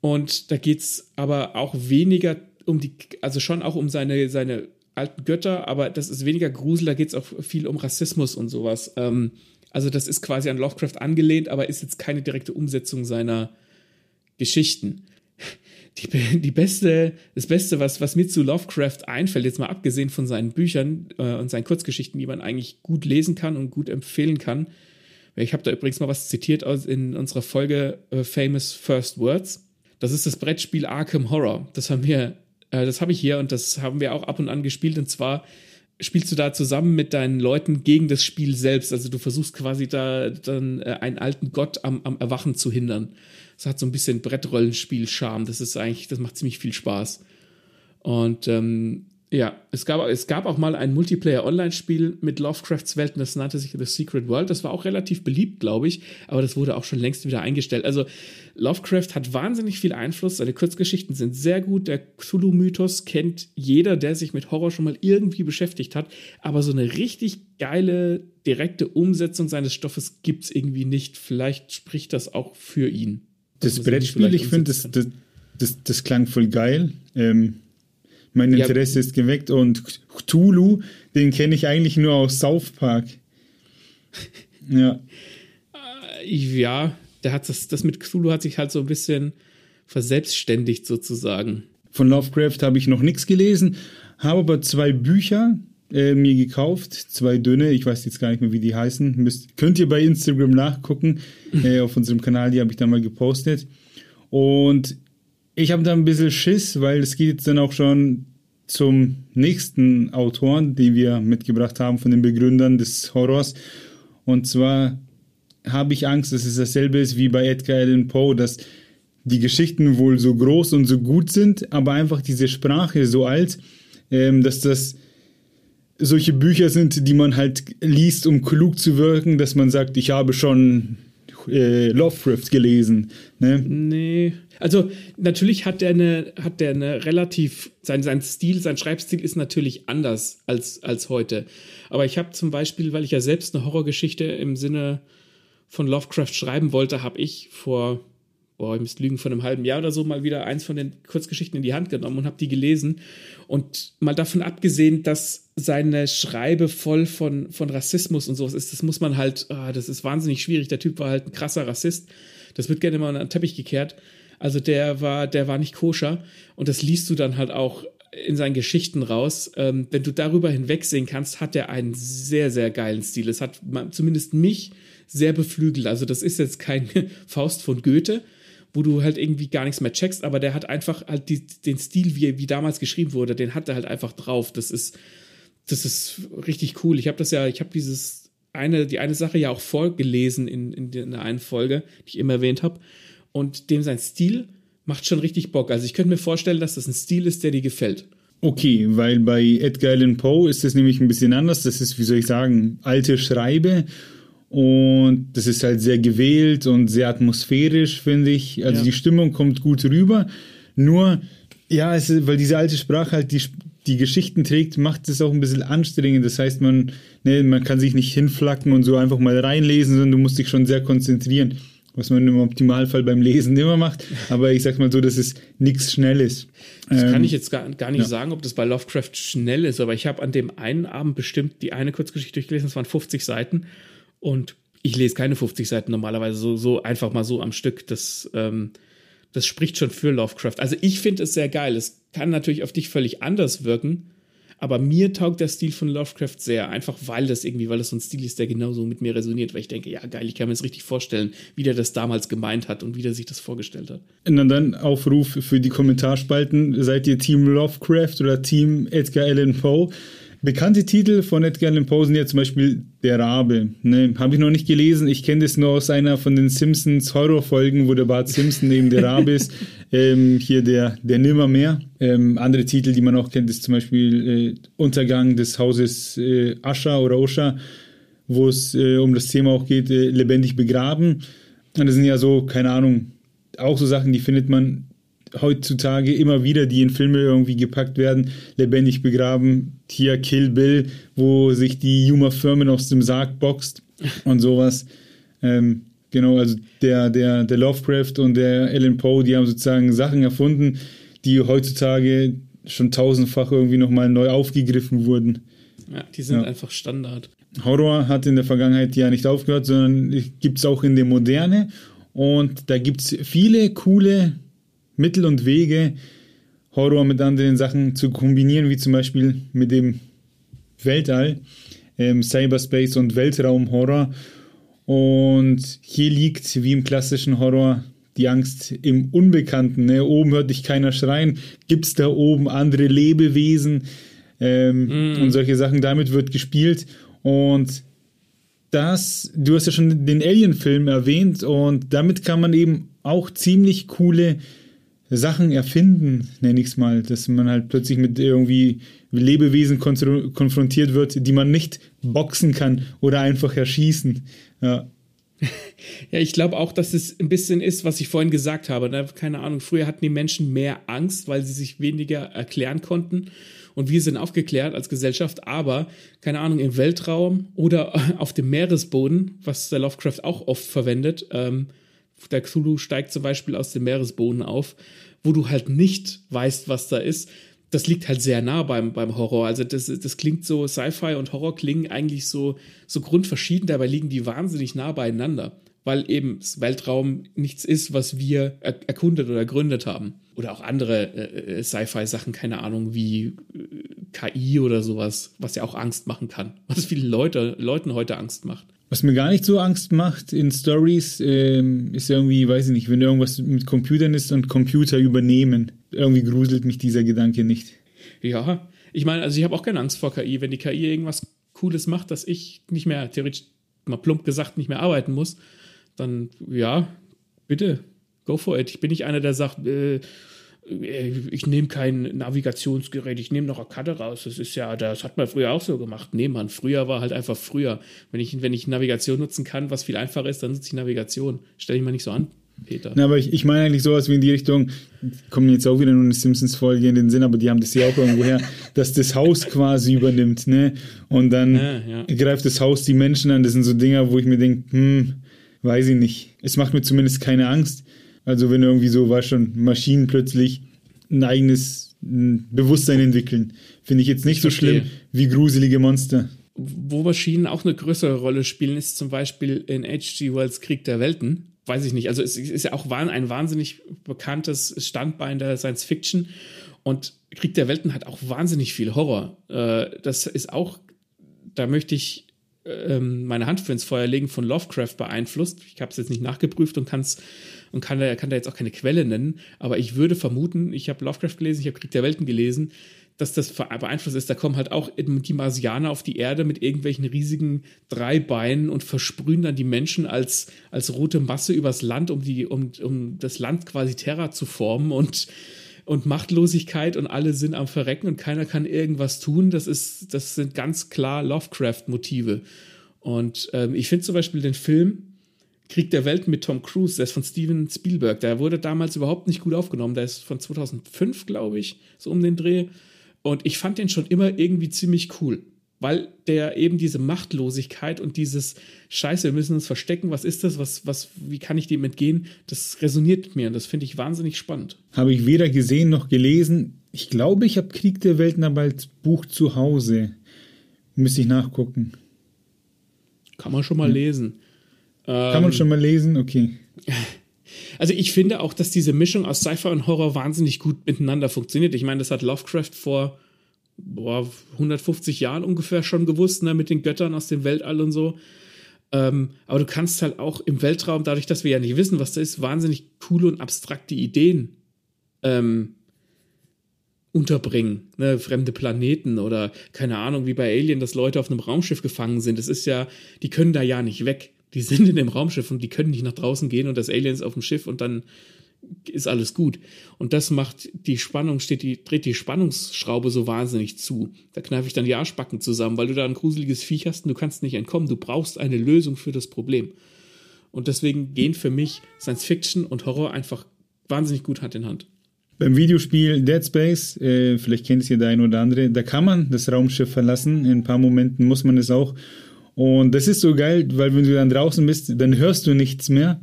Und da geht es aber auch weniger um die, also schon auch um seine, seine alten Götter, aber das ist weniger Grusel, da geht es auch viel um Rassismus und sowas. Ähm, also das ist quasi an Lovecraft angelehnt, aber ist jetzt keine direkte Umsetzung seiner Geschichten. Die, die beste, das Beste, was, was mir zu Lovecraft einfällt, jetzt mal abgesehen von seinen Büchern äh, und seinen Kurzgeschichten, die man eigentlich gut lesen kann und gut empfehlen kann. Ich habe da übrigens mal was zitiert aus in unserer Folge äh, Famous First Words. Das ist das Brettspiel Arkham Horror. Das haben wir, äh, das habe ich hier und das haben wir auch ab und an gespielt. Und zwar spielst du da zusammen mit deinen Leuten gegen das Spiel selbst. Also du versuchst quasi da dann äh, einen alten Gott am, am Erwachen zu hindern. Das hat so ein bisschen Brettrollenspiel-Charme. Das ist eigentlich, das macht ziemlich viel Spaß. Und ähm, ja, es gab, es gab auch mal ein Multiplayer-Online-Spiel mit Lovecrafts Welten, das nannte sich The Secret World. Das war auch relativ beliebt, glaube ich, aber das wurde auch schon längst wieder eingestellt. Also Lovecraft hat wahnsinnig viel Einfluss, seine Kurzgeschichten sind sehr gut, der Cthulhu-Mythos kennt jeder, der sich mit Horror schon mal irgendwie beschäftigt hat, aber so eine richtig geile, direkte Umsetzung seines Stoffes gibt es irgendwie nicht. Vielleicht spricht das auch für ihn.
Das Brettspiel, ich finde, das, das, das, das, klang voll geil. Ähm mein Interesse ja. ist geweckt und Cthulhu, den kenne ich eigentlich nur aus South Park.
Ja. Äh, ja, der hat das, das mit Cthulhu hat sich halt so ein bisschen verselbstständigt sozusagen.
Von Lovecraft habe ich noch nichts gelesen, habe aber zwei Bücher äh, mir gekauft, zwei dünne, ich weiß jetzt gar nicht mehr, wie die heißen. Müsst, könnt ihr bei Instagram nachgucken, äh, auf unserem Kanal, die habe ich da mal gepostet. Und ich habe da ein bisschen Schiss, weil es geht jetzt dann auch schon zum nächsten Autoren, den wir mitgebracht haben von den Begründern des Horrors. Und zwar habe ich Angst, dass es dasselbe ist wie bei Edgar Allan Poe, dass die Geschichten wohl so groß und so gut sind, aber einfach diese Sprache so alt, ähm, dass das solche Bücher sind, die man halt liest, um klug zu wirken, dass man sagt, ich habe schon äh, Lovecraft gelesen. Ne?
Nee. Also natürlich hat der eine, hat der eine relativ, sein, sein Stil, sein Schreibstil ist natürlich anders als, als heute. Aber ich habe zum Beispiel, weil ich ja selbst eine Horrorgeschichte im Sinne von Lovecraft schreiben wollte, habe ich vor, boah, ich müsste lügen, vor einem halben Jahr oder so mal wieder eins von den Kurzgeschichten in die Hand genommen und habe die gelesen. Und mal davon abgesehen, dass seine Schreibe voll von, von Rassismus und sowas ist, das muss man halt, ah, das ist wahnsinnig schwierig. Der Typ war halt ein krasser Rassist. Das wird gerne mal an den Teppich gekehrt. Also der war, der war nicht koscher. Und das liest du dann halt auch in seinen Geschichten raus. Ähm, wenn du darüber hinwegsehen kannst, hat er einen sehr, sehr geilen Stil. Es hat zumindest mich sehr beflügelt. Also das ist jetzt kein Faust von Goethe, wo du halt irgendwie gar nichts mehr checkst, aber der hat einfach halt die, den Stil, wie, wie damals geschrieben wurde, den hat er halt einfach drauf. Das ist, das ist richtig cool. Ich habe das ja, ich habe dieses eine, die eine Sache ja auch vorgelesen in, in, in der einen Folge, die ich immer erwähnt habe und dem sein Stil macht schon richtig Bock. Also ich könnte mir vorstellen, dass das ein Stil ist, der dir gefällt.
Okay, weil bei Edgar Allan Poe ist das nämlich ein bisschen anders. Das ist, wie soll ich sagen, alte Schreibe. Und das ist halt sehr gewählt und sehr atmosphärisch, finde ich. Also ja. die Stimmung kommt gut rüber. Nur, ja, es weil diese alte Sprache halt die, die Geschichten trägt, macht es auch ein bisschen anstrengend. Das heißt, man, ne, man kann sich nicht hinflacken und so einfach mal reinlesen, sondern du musst dich schon sehr konzentrieren was man im Optimalfall beim Lesen immer macht. Aber ich sag mal so, dass es nichts Schnelles.
Das ähm, kann ich jetzt gar, gar nicht ja. sagen, ob das bei Lovecraft schnell ist, aber ich habe an dem einen Abend bestimmt die eine Kurzgeschichte durchgelesen, das waren 50 Seiten. Und ich lese keine 50 Seiten normalerweise so, so einfach mal so am Stück. Das, ähm, das spricht schon für Lovecraft. Also ich finde es sehr geil. Es kann natürlich auf dich völlig anders wirken. Aber mir taugt der Stil von Lovecraft sehr, einfach weil das irgendwie, weil das so ein Stil ist, der genauso mit mir resoniert, weil ich denke, ja geil, ich kann mir das richtig vorstellen, wie der das damals gemeint hat und wie der sich das vorgestellt hat.
Und dann Aufruf für die Kommentarspalten, seid ihr Team Lovecraft oder Team Edgar Allan Poe? Bekannte Titel von Edgar Allan Poe sind ja zum Beispiel Der Rabe. Ne? Habe ich noch nicht gelesen. Ich kenne das nur aus einer von den Simpsons Horrorfolgen, wo der Bart Simpson neben der Rabe ist. Ähm, hier der, der Nimmermehr. Ähm, andere Titel, die man auch kennt, ist zum Beispiel äh, Untergang des Hauses äh, Ascha oder Osha, wo es äh, um das Thema auch geht, äh, lebendig begraben. Und das sind ja so, keine Ahnung, auch so Sachen, die findet man heutzutage immer wieder, die in Filme irgendwie gepackt werden, lebendig begraben. Hier Kill Bill, wo sich die Juma Firmen aus dem Sarg boxt und sowas. Ähm, genau, also der, der, der Lovecraft und der Alan Poe, die haben sozusagen Sachen erfunden, die heutzutage schon tausendfach irgendwie nochmal neu aufgegriffen wurden.
Ja, die sind ja. einfach Standard.
Horror hat in der Vergangenheit ja nicht aufgehört, sondern gibt es auch in der Moderne. Und da gibt es viele coole Mittel und Wege, Horror mit anderen Sachen zu kombinieren, wie zum Beispiel mit dem Weltall, ähm, Cyberspace und Weltraumhorror. Und hier liegt, wie im klassischen Horror, die Angst im Unbekannten. Ne? Oben hört dich keiner schreien. Gibt es da oben andere Lebewesen? Ähm, mm. Und solche Sachen. Damit wird gespielt. Und das, du hast ja schon den Alien-Film erwähnt. Und damit kann man eben auch ziemlich coole Sachen erfinden, nenne ich es mal, dass man halt plötzlich mit irgendwie Lebewesen konfrontiert wird, die man nicht boxen kann oder einfach erschießen. Ja.
Ja, ich glaube auch, dass es ein bisschen ist, was ich vorhin gesagt habe. Ne? Keine Ahnung, früher hatten die Menschen mehr Angst, weil sie sich weniger erklären konnten. Und wir sind aufgeklärt als Gesellschaft, aber keine Ahnung, im Weltraum oder auf dem Meeresboden, was der Lovecraft auch oft verwendet, ähm, der Cthulhu steigt zum Beispiel aus dem Meeresboden auf, wo du halt nicht weißt, was da ist. Das liegt halt sehr nah beim, beim Horror. Also das, das klingt so, Sci-Fi und Horror klingen eigentlich so, so grundverschieden, dabei liegen die wahnsinnig nah beieinander, weil eben das Weltraum nichts ist, was wir er erkundet oder ergründet haben. Oder auch andere äh, äh Sci-Fi-Sachen, keine Ahnung, wie äh, KI oder sowas, was ja auch Angst machen kann. Was vielen Leute, Leuten heute Angst macht.
Was mir gar nicht so Angst macht in Stories, ähm, ist irgendwie, weiß ich nicht, wenn irgendwas mit Computern ist und Computer übernehmen. Irgendwie gruselt mich dieser Gedanke nicht.
Ja, ich meine, also ich habe auch keine Angst vor KI. Wenn die KI irgendwas Cooles macht, dass ich nicht mehr, theoretisch mal plump gesagt, nicht mehr arbeiten muss, dann ja, bitte, go for it. Ich bin nicht einer, der sagt, äh, ich nehme kein Navigationsgerät, ich nehme noch eine Karte raus. Das ist ja, das hat man früher auch so gemacht. Nee, man, früher war halt einfach früher. Wenn ich, wenn ich Navigation nutzen kann, was viel einfacher ist, dann nutze ich Navigation. Stell dich mal nicht so an. Peter.
Na, aber ich, ich meine eigentlich sowas wie in die Richtung, kommen jetzt auch wieder nur eine Simpsons-Folge in den Sinn, aber die haben das ja auch irgendwo her, dass das Haus quasi übernimmt, ne? Und dann ja, ja. greift das Haus die Menschen an. Das sind so Dinger, wo ich mir denke, hm, weiß ich nicht. Es macht mir zumindest keine Angst. Also wenn irgendwie so, war schon, Maschinen plötzlich ein eigenes Bewusstsein entwickeln, finde ich jetzt nicht ich so schlimm wie gruselige Monster.
Wo Maschinen auch eine größere Rolle spielen, ist zum Beispiel in H.G. Wells Krieg der Welten. Weiß ich nicht. Also es ist ja auch ein wahnsinnig bekanntes Standbein der Science Fiction. Und Krieg der Welten hat auch wahnsinnig viel Horror. Äh, das ist auch, da möchte ich ähm, meine Hand für ins Feuer legen, von Lovecraft beeinflusst. Ich habe es jetzt nicht nachgeprüft und kann es und kann da, kann da jetzt auch keine Quelle nennen, aber ich würde vermuten, ich habe Lovecraft gelesen, ich habe Krieg der Welten gelesen, dass das beeinflusst ist. Da kommen halt auch die Marsianer auf die Erde mit irgendwelchen riesigen Dreibeinen und versprühen dann die Menschen als, als rote Masse übers Land, um, die, um, um das Land quasi Terra zu formen und, und Machtlosigkeit und alle sind am Verrecken und keiner kann irgendwas tun. Das, ist, das sind ganz klar Lovecraft-Motive. Und ähm, ich finde zum Beispiel den Film Krieg der Welt mit Tom Cruise, der ist von Steven Spielberg. Der wurde damals überhaupt nicht gut aufgenommen. Der ist von 2005, glaube ich, so um den Dreh. Und ich fand den schon immer irgendwie ziemlich cool, weil der eben diese Machtlosigkeit und dieses Scheiße, wir müssen uns verstecken, was ist das, was, was, wie kann ich dem entgehen, das resoniert mir und das finde ich wahnsinnig spannend.
Habe ich weder gesehen noch gelesen. Ich glaube, ich habe Krieg der Welten aber als Buch zu Hause. Müsste ich nachgucken.
Kann man schon mal ja. lesen.
Kann man ähm, schon mal lesen? Okay.
Also ich finde auch, dass diese Mischung aus Sci-Fi und Horror wahnsinnig gut miteinander funktioniert. Ich meine, das hat Lovecraft vor boah, 150 Jahren ungefähr schon gewusst, ne, mit den Göttern aus dem Weltall und so. Ähm, aber du kannst halt auch im Weltraum, dadurch, dass wir ja nicht wissen, was da ist, wahnsinnig coole und abstrakte Ideen ähm, unterbringen. Ne? Fremde Planeten oder keine Ahnung, wie bei Alien, dass Leute auf einem Raumschiff gefangen sind. Das ist ja, die können da ja nicht weg die sind in dem Raumschiff und die können nicht nach draußen gehen und das Alien ist auf dem Schiff und dann ist alles gut. Und das macht die Spannung, steht die, dreht die Spannungsschraube so wahnsinnig zu. Da kneife ich dann die Arschbacken zusammen, weil du da ein gruseliges Viech hast und du kannst nicht entkommen. Du brauchst eine Lösung für das Problem. Und deswegen gehen für mich Science Fiction und Horror einfach wahnsinnig gut Hand in Hand.
Beim Videospiel Dead Space, äh, vielleicht kennt es ja der ein oder andere, da kann man das Raumschiff verlassen. In ein paar Momenten muss man es auch. Und das ist so geil, weil wenn du dann draußen bist, dann hörst du nichts mehr.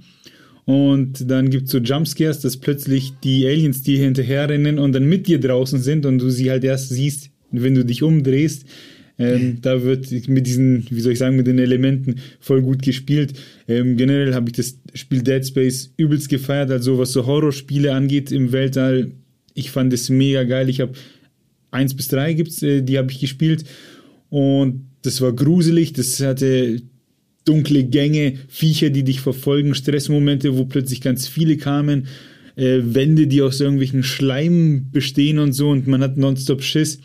Und dann gibt es so Jumpscares, dass plötzlich die Aliens dir hinterherrennen und dann mit dir draußen sind und du sie halt erst siehst, wenn du dich umdrehst. Ähm, da wird mit diesen, wie soll ich sagen, mit den Elementen voll gut gespielt. Ähm, generell habe ich das Spiel Dead Space übelst gefeiert, also was so Horrorspiele angeht im Weltall. Ich fand es mega geil. Ich habe eins bis drei gibt's, äh, die habe ich gespielt und das war gruselig. Das hatte dunkle Gänge, Viecher, die dich verfolgen, Stressmomente, wo plötzlich ganz viele kamen, äh, Wände, die aus irgendwelchen Schleim bestehen und so und man hat nonstop Schiss.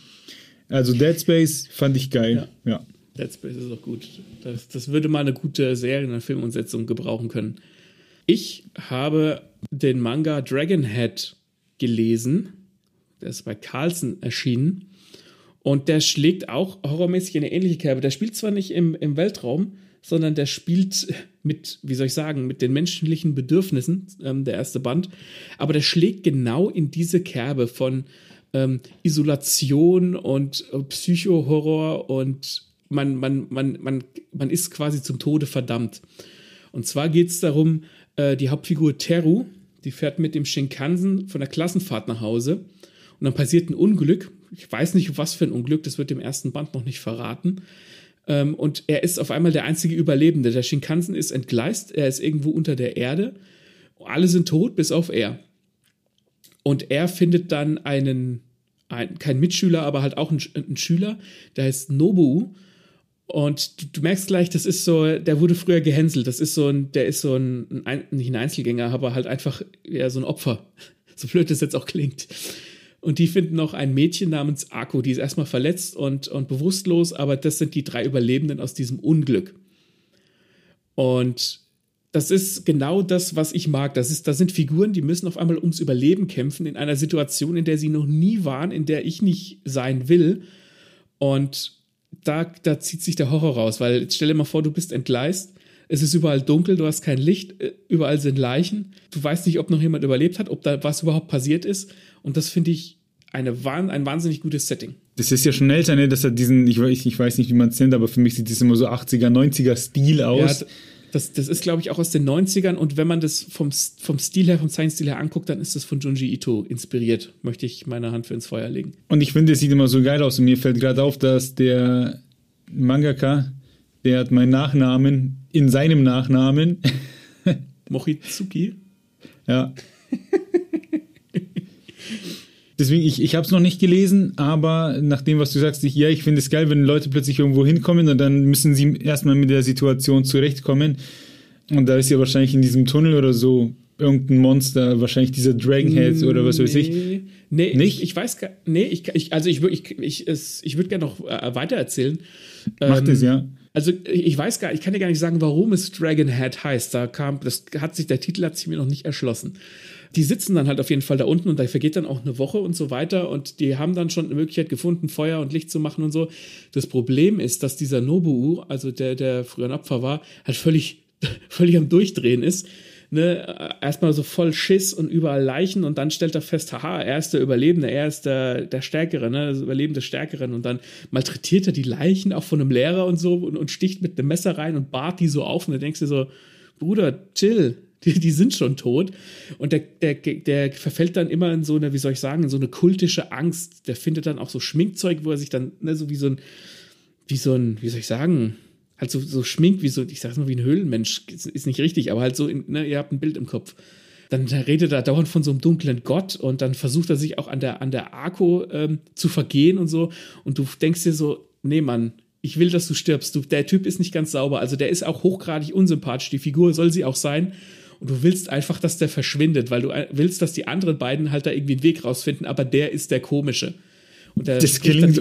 Also Dead Space fand ich geil. Ja. ja.
Dead Space ist auch gut. Das, das würde mal eine gute Serien- und Filmumsetzung gebrauchen können. Ich habe den Manga Dragonhead gelesen. Der ist bei Carlsen erschienen. Und der schlägt auch horrormäßig in eine ähnliche Kerbe. Der spielt zwar nicht im, im Weltraum, sondern der spielt mit, wie soll ich sagen, mit den menschlichen Bedürfnissen, ähm, der erste Band. Aber der schlägt genau in diese Kerbe von ähm, Isolation und äh, Psychohorror und man, man, man, man, man ist quasi zum Tode verdammt. Und zwar geht es darum, äh, die Hauptfigur Teru, die fährt mit dem Shinkansen von der Klassenfahrt nach Hause und dann passiert ein Unglück. Ich weiß nicht, was für ein Unglück, das wird im ersten Band noch nicht verraten. Ähm, und er ist auf einmal der einzige Überlebende. Der Shinkansen ist entgleist, er ist irgendwo unter der Erde. Alle sind tot, bis auf er. Und er findet dann einen, ein, kein Mitschüler, aber halt auch einen, einen Schüler, der heißt Nobu. Und du, du, merkst gleich, das ist so, der wurde früher gehänselt. Das ist so ein, der ist so ein, ein nicht ein Einzelgänger, aber halt einfach ja, so ein Opfer. So blöd das jetzt auch klingt. Und die finden noch ein Mädchen namens Akko, die ist erstmal verletzt und, und bewusstlos, aber das sind die drei Überlebenden aus diesem Unglück. Und das ist genau das, was ich mag. Das, ist, das sind Figuren, die müssen auf einmal ums Überleben kämpfen in einer Situation, in der sie noch nie waren, in der ich nicht sein will. Und da, da zieht sich der Horror raus, weil jetzt stell dir mal vor, du bist entgleist, es ist überall dunkel, du hast kein Licht, äh, überall sind Leichen, du weißt nicht, ob noch jemand überlebt hat, ob da was überhaupt passiert ist. Und das finde ich eine, ein wahnsinnig gutes Setting.
Das ist ja schon älter, ne? Das hat diesen, ich, ich weiß nicht, wie man es nennt, aber für mich sieht das immer so 80er, 90er Stil aus. Ja,
das, das ist, glaube ich, auch aus den 90ern und wenn man das vom, vom Stil her, vom Zeichenstil her anguckt, dann ist das von Junji Ito inspiriert. Möchte ich meine Hand für ins Feuer legen.
Und ich finde, es sieht immer so geil aus und mir fällt gerade auf, dass der Mangaka, der hat meinen Nachnamen in seinem Nachnamen.
Mochizuki?
Ja. Deswegen, ich, ich habe es noch nicht gelesen, aber nach dem, was du sagst, ich, ja, ich finde es geil, wenn Leute plötzlich irgendwo hinkommen und dann müssen sie erstmal mit der Situation zurechtkommen. Und da ist ja wahrscheinlich in diesem Tunnel oder so irgendein Monster, wahrscheinlich dieser Dragonhead oder was weiß ich.
Nee, nicht? Ich, ich weiß gar nee, ich, ich also ich würde ich, ich, ich würde gerne noch äh, weiter erzählen.
Macht ähm, es, ja.
Also ich weiß gar, ich kann dir gar nicht sagen, warum es Dragonhead heißt. Da kam, das hat sich, der Titel hat sich mir noch nicht erschlossen die sitzen dann halt auf jeden Fall da unten und da vergeht dann auch eine Woche und so weiter und die haben dann schon eine Möglichkeit gefunden, Feuer und Licht zu machen und so. Das Problem ist, dass dieser Nobu, also der, der früher ein Opfer war, halt völlig, völlig am Durchdrehen ist. Ne, erstmal so voll Schiss und überall Leichen und dann stellt er fest, haha, er ist der Überlebende, er ist der, der Stärkere, ne, das Überlebende Stärkeren und dann malträtiert er die Leichen auch von einem Lehrer und so und, und sticht mit einem Messer rein und bart die so auf und du denkst dir so, Bruder, chill, die, die sind schon tot. Und der, der, der verfällt dann immer in so eine, wie soll ich sagen, in so eine kultische Angst. Der findet dann auch so Schminkzeug, wo er sich dann, ne, so wie so ein, wie so ein, wie soll ich sagen, halt so, so schminkt, wie so, ich sag's mal, wie ein Höhlenmensch, ist nicht richtig, aber halt so, in, ne, ihr habt ein Bild im Kopf. Dann redet er dauernd von so einem dunklen Gott und dann versucht er sich auch an der, an der Arko ähm, zu vergehen und so. Und du denkst dir so, nee, Mann, ich will, dass du stirbst. Du, der Typ ist nicht ganz sauber. Also der ist auch hochgradig unsympathisch. Die Figur soll sie auch sein und du willst einfach, dass der verschwindet, weil du willst, dass die anderen beiden halt da irgendwie einen Weg rausfinden, aber der ist der komische.
Und der das klingt,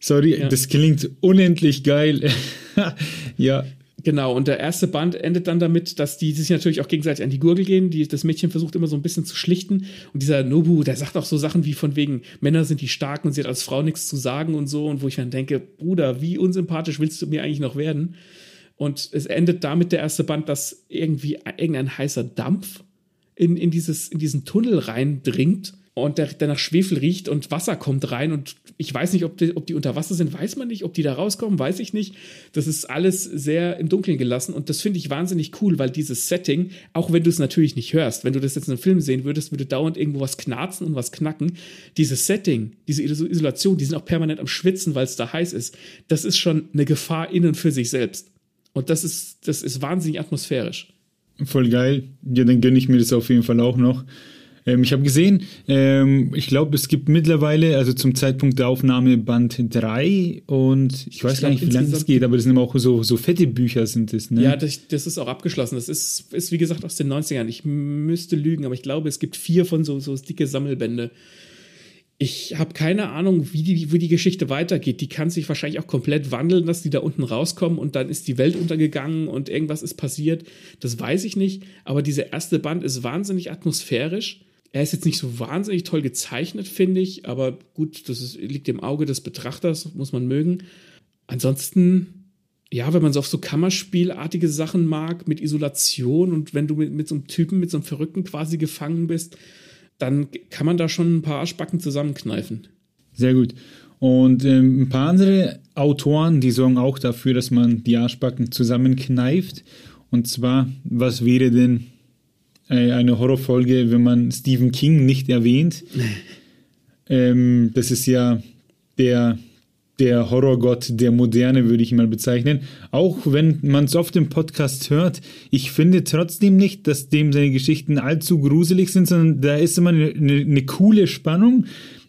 sorry, ja. das klingt unendlich geil. ja.
Genau, und der erste Band endet dann damit, dass die sich natürlich auch gegenseitig an die Gurgel gehen. Die, das Mädchen versucht immer so ein bisschen zu schlichten. Und dieser Nobu, der sagt auch so Sachen wie von wegen, Männer sind die Starken und sie hat als Frau nichts zu sagen und so. Und wo ich dann denke, Bruder, wie unsympathisch willst du mir eigentlich noch werden? Und es endet damit der erste Band, dass irgendwie irgendein heißer Dampf in, in, dieses, in diesen Tunnel reindringt. Und der, der nach Schwefel riecht und Wasser kommt rein und ich weiß nicht, ob die, ob die unter Wasser sind, weiß man nicht, ob die da rauskommen, weiß ich nicht. Das ist alles sehr im Dunkeln gelassen und das finde ich wahnsinnig cool, weil dieses Setting, auch wenn du es natürlich nicht hörst, wenn du das jetzt in einem Film sehen würdest, würde dauernd irgendwo was knarzen und was knacken. Dieses Setting, diese Isolation, die sind auch permanent am Schwitzen, weil es da heiß ist. Das ist schon eine Gefahr innen für sich selbst. Und das ist, das ist wahnsinnig atmosphärisch.
Voll geil. Ja, dann gönne ich mir das auf jeden Fall auch noch. Ähm, ich habe gesehen, ähm, ich glaube, es gibt mittlerweile, also zum Zeitpunkt der Aufnahme Band 3 und ich weiß ich gar nicht, wie lange es geht, aber das sind auch so, so fette Bücher sind das, ne?
Ja, das, das ist auch abgeschlossen. Das ist, ist, wie gesagt, aus den 90ern. Ich müsste lügen, aber ich glaube, es gibt vier von so, so dicke Sammelbände. Ich habe keine Ahnung, wie die, wie die Geschichte weitergeht. Die kann sich wahrscheinlich auch komplett wandeln, dass die da unten rauskommen und dann ist die Welt untergegangen und irgendwas ist passiert. Das weiß ich nicht. Aber dieser erste Band ist wahnsinnig atmosphärisch. Er ist jetzt nicht so wahnsinnig toll gezeichnet, finde ich, aber gut, das ist, liegt im Auge des Betrachters, muss man mögen. Ansonsten, ja, wenn man so auf so Kammerspielartige Sachen mag, mit Isolation und wenn du mit, mit so einem Typen, mit so einem Verrückten quasi gefangen bist, dann kann man da schon ein paar Arschbacken zusammenkneifen.
Sehr gut. Und ähm, ein paar andere Autoren, die sorgen auch dafür, dass man die Arschbacken zusammenkneift. Und zwar, was wäre denn eine Horrorfolge, wenn man Stephen King nicht erwähnt. ähm, das ist ja der, der Horrorgott der Moderne, würde ich mal bezeichnen. Auch wenn man es oft im Podcast hört, ich finde trotzdem nicht, dass dem seine Geschichten allzu gruselig sind, sondern da ist immer eine, eine, eine coole Spannung.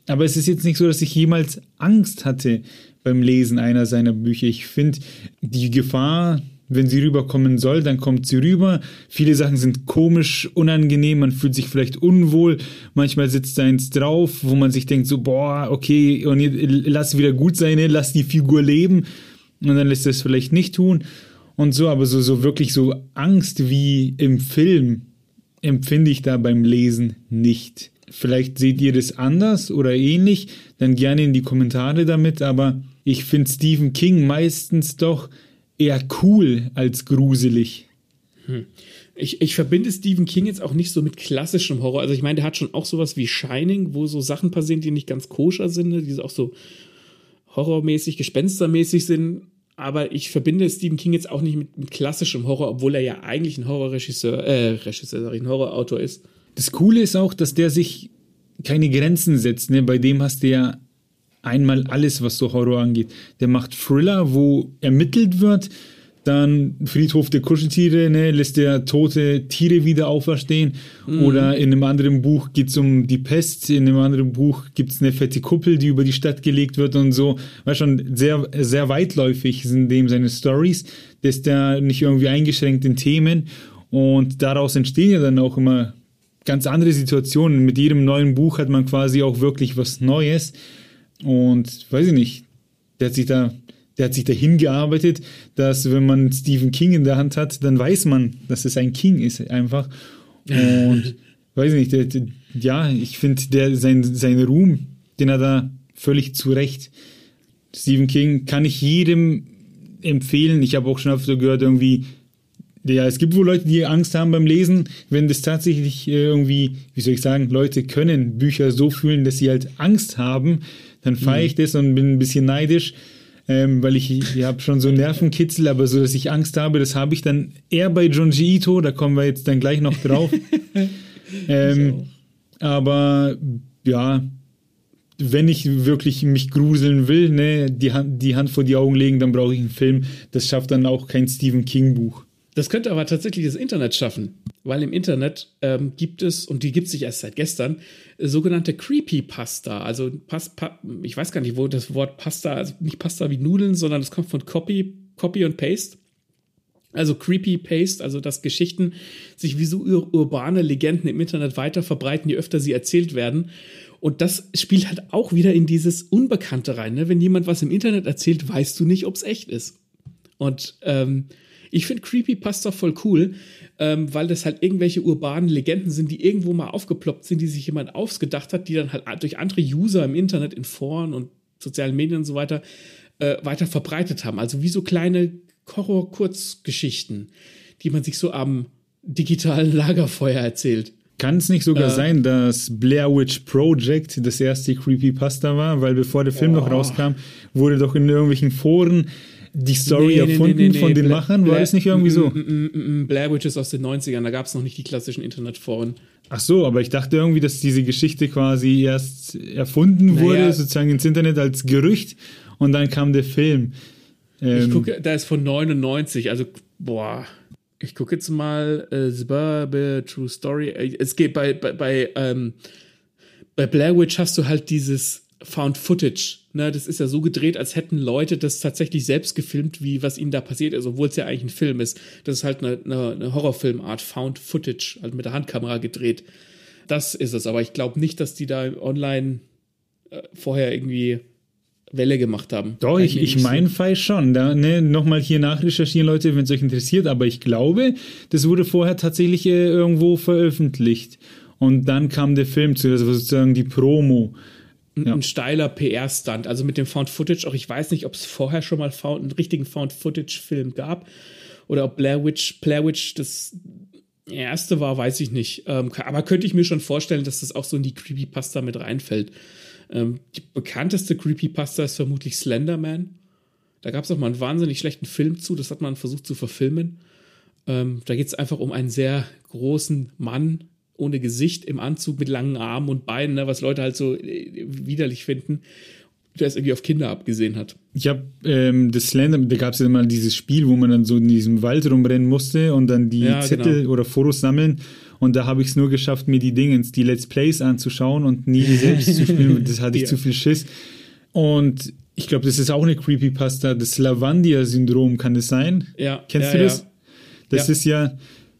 Aber es ist jetzt nicht so, dass ich jemals Angst hatte beim Lesen einer seiner Bücher. Ich finde, die Gefahr, wenn sie rüberkommen soll, dann kommt sie rüber. Viele Sachen sind komisch, unangenehm, man fühlt sich vielleicht unwohl. Manchmal sitzt da eins drauf, wo man sich denkt so, boah, okay, und lass wieder gut sein, ne? lass die Figur leben. Und dann lässt er es vielleicht nicht tun. Und so, aber so, so wirklich so Angst wie im Film empfinde ich da beim Lesen nicht. Vielleicht seht ihr das anders oder ähnlich, dann gerne in die Kommentare damit, aber ich finde Stephen King meistens doch eher cool als gruselig.
Hm. Ich, ich verbinde Stephen King jetzt auch nicht so mit klassischem Horror. Also ich meine, der hat schon auch sowas wie Shining, wo so Sachen passieren, die nicht ganz koscher sind, ne? die auch so horrormäßig, gespenstermäßig sind. Aber ich verbinde Stephen King jetzt auch nicht mit, mit klassischem Horror, obwohl er ja eigentlich ein Horrorregisseur, äh, Regisseur, ein Horrorautor ist.
Das Coole ist auch, dass der sich keine Grenzen setzt. Ne? Bei dem hast du ja einmal alles, was so Horror angeht. Der macht Thriller, wo ermittelt wird, dann Friedhof der Kuscheltiere, ne, lässt der tote Tiere wieder auferstehen. Mhm. Oder in einem anderen Buch geht es um die Pest, in einem anderen Buch gibt es eine fette Kuppel, die über die Stadt gelegt wird und so. War schon sehr, sehr weitläufig sind dem seine Stories. Der ist da nicht irgendwie eingeschränkt in Themen. Und daraus entstehen ja dann auch immer ganz andere Situationen. Mit jedem neuen Buch hat man quasi auch wirklich was Neues. Und weiß ich nicht, der hat sich da, der hat sich dahin gearbeitet, dass wenn man Stephen King in der Hand hat, dann weiß man, dass es ein King ist einfach. Und weiß ich nicht, der, der, ja, ich finde, der sein, sein Ruhm, den hat er völlig zu Recht. Stephen King kann ich jedem empfehlen. Ich habe auch schon öfter gehört, irgendwie, ja, es gibt wohl Leute, die Angst haben beim Lesen, wenn das tatsächlich irgendwie, wie soll ich sagen, Leute können Bücher so fühlen, dass sie halt Angst haben, dann feiere ich mhm. das und bin ein bisschen neidisch, ähm, weil ich, ich habe schon so Nervenkitzel, aber so, dass ich Angst habe, das habe ich dann eher bei Junji Ito, da kommen wir jetzt dann gleich noch drauf. ähm, aber ja, wenn ich wirklich mich gruseln will, ne, die Hand, die Hand vor die Augen legen, dann brauche ich einen Film. Das schafft dann auch kein Stephen King Buch.
Das könnte aber tatsächlich das Internet schaffen, weil im Internet ähm, gibt es, und die gibt es sich erst seit gestern, äh, sogenannte Creepypasta. Also, Pas, pa, ich weiß gar nicht, wo das Wort Pasta, also nicht Pasta wie Nudeln, sondern das kommt von Copy, Copy und Paste. Also Creepy Paste, also dass Geschichten sich wie so ur urbane Legenden im Internet weiter verbreiten, je öfter sie erzählt werden. Und das spielt halt auch wieder in dieses Unbekannte rein. Ne? Wenn jemand was im Internet erzählt, weißt du nicht, ob es echt ist. Und ähm, ich finde Creepypasta voll cool, ähm, weil das halt irgendwelche urbanen Legenden sind, die irgendwo mal aufgeploppt sind, die sich jemand ausgedacht hat, die dann halt durch andere User im Internet, in Foren und sozialen Medien und so weiter äh, weiter verbreitet haben. Also wie so kleine Horror-Kurzgeschichten, die man sich so am digitalen Lagerfeuer erzählt.
Kann es nicht sogar äh, sein, dass Blair Witch Project das erste Creepypasta war? Weil bevor der Film oh. noch rauskam, wurde doch in irgendwelchen Foren die Story nee, erfunden nee, nee, von den Bla Machern? War Bla es nicht irgendwie so?
Blair Witch ist aus den 90ern, da gab es noch nicht die klassischen Internetforen.
Ach so, aber ich dachte irgendwie, dass diese Geschichte quasi erst erfunden naja. wurde, sozusagen ins Internet als Gerücht und dann kam der Film.
Ähm, ich gucke, da ist von 99, also boah. Ich gucke jetzt mal äh, True Story. Es geht bei, bei, bei, ähm, bei Blair Witch hast du halt dieses Found Footage. Ne, das ist ja so gedreht, als hätten Leute das tatsächlich selbst gefilmt, wie was ihnen da passiert ist, obwohl es ja eigentlich ein Film ist. Das ist halt eine, eine, eine Horrorfilmart, Found Footage, halt mit der Handkamera gedreht. Das ist es. Aber ich glaube nicht, dass die da online äh, vorher irgendwie Welle gemacht haben.
Doch, ich, ich mein so. Fall schon. Da, ne, Nochmal hier nachrecherchieren, Leute, wenn es euch interessiert. Aber ich glaube, das wurde vorher tatsächlich äh, irgendwo veröffentlicht. Und dann kam der Film zu, also sozusagen die Promo
ja. ein steiler PR-Stunt. Also mit dem Found Footage, auch ich weiß nicht, ob es vorher schon mal Found, einen richtigen Found Footage-Film gab oder ob Blair Witch, Blair Witch das erste war, weiß ich nicht. Ähm, aber könnte ich mir schon vorstellen, dass das auch so in die Creepypasta mit reinfällt. Ähm, die bekannteste Creepypasta ist vermutlich Slenderman. Da gab es auch mal einen wahnsinnig schlechten Film zu, das hat man versucht zu verfilmen. Ähm, da geht es einfach um einen sehr großen Mann, ohne Gesicht im Anzug mit langen Armen und Beinen, ne, was Leute halt so äh, widerlich finden, der es irgendwie auf Kinder abgesehen hat.
Ich habe ähm, das Slender, da gab es ja mal dieses Spiel, wo man dann so in diesem Wald rumrennen musste und dann die ja, Zettel genau. oder Fotos sammeln. Und da habe ich es nur geschafft, mir die Dingens, die Let's Plays anzuschauen und nie selbst zu spielen. Das hatte ich ja. zu viel Schiss. Und ich glaube, das ist auch eine Creepypasta. Das Lavandia-Syndrom kann das sein?
Ja.
Kennst
ja,
du das? Das ist ja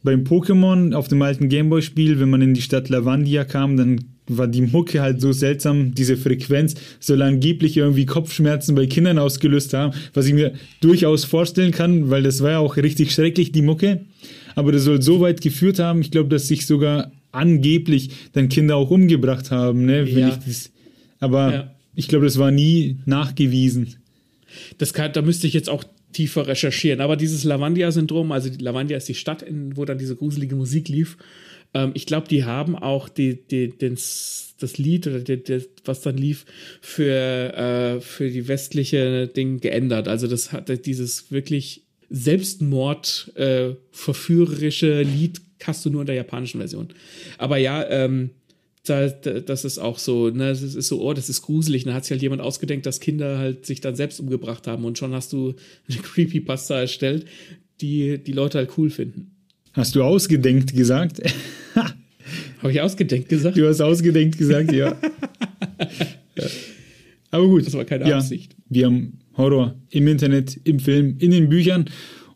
beim Pokémon auf dem alten Gameboy-Spiel, wenn man in die Stadt Lavandia kam, dann war die Mucke halt so seltsam, diese Frequenz soll angeblich irgendwie Kopfschmerzen bei Kindern ausgelöst haben, was ich mir durchaus vorstellen kann, weil das war ja auch richtig schrecklich, die Mucke. Aber das soll so weit geführt haben, ich glaube, dass sich sogar angeblich dann Kinder auch umgebracht haben, ne? Ja. Ich das, aber ja. ich glaube, das war nie nachgewiesen.
Das kann, da müsste ich jetzt auch tiefer recherchieren. Aber dieses Lavandia-Syndrom, also Lavandia ist die Stadt, in, wo dann diese gruselige Musik lief. Ähm, ich glaube, die haben auch die, die, den, das Lied oder die, die, was dann lief für, äh, für die westliche Ding geändert. Also das hat dieses wirklich Selbstmord äh, verführerische Lied hast du nur in der japanischen Version. Aber ja, ähm, da, das ist auch so, ne, das ist so, oh, das ist gruselig. Dann hat sich halt jemand ausgedenkt, dass Kinder halt sich dann selbst umgebracht haben und schon hast du eine Creepypasta erstellt, die die Leute halt cool finden.
Hast du ausgedenkt gesagt?
Habe ich ausgedenkt gesagt?
Du hast ausgedenkt gesagt, ja. ja. Aber gut.
Das war keine ja, Absicht.
Wir haben Horror im Internet, im Film, in den Büchern.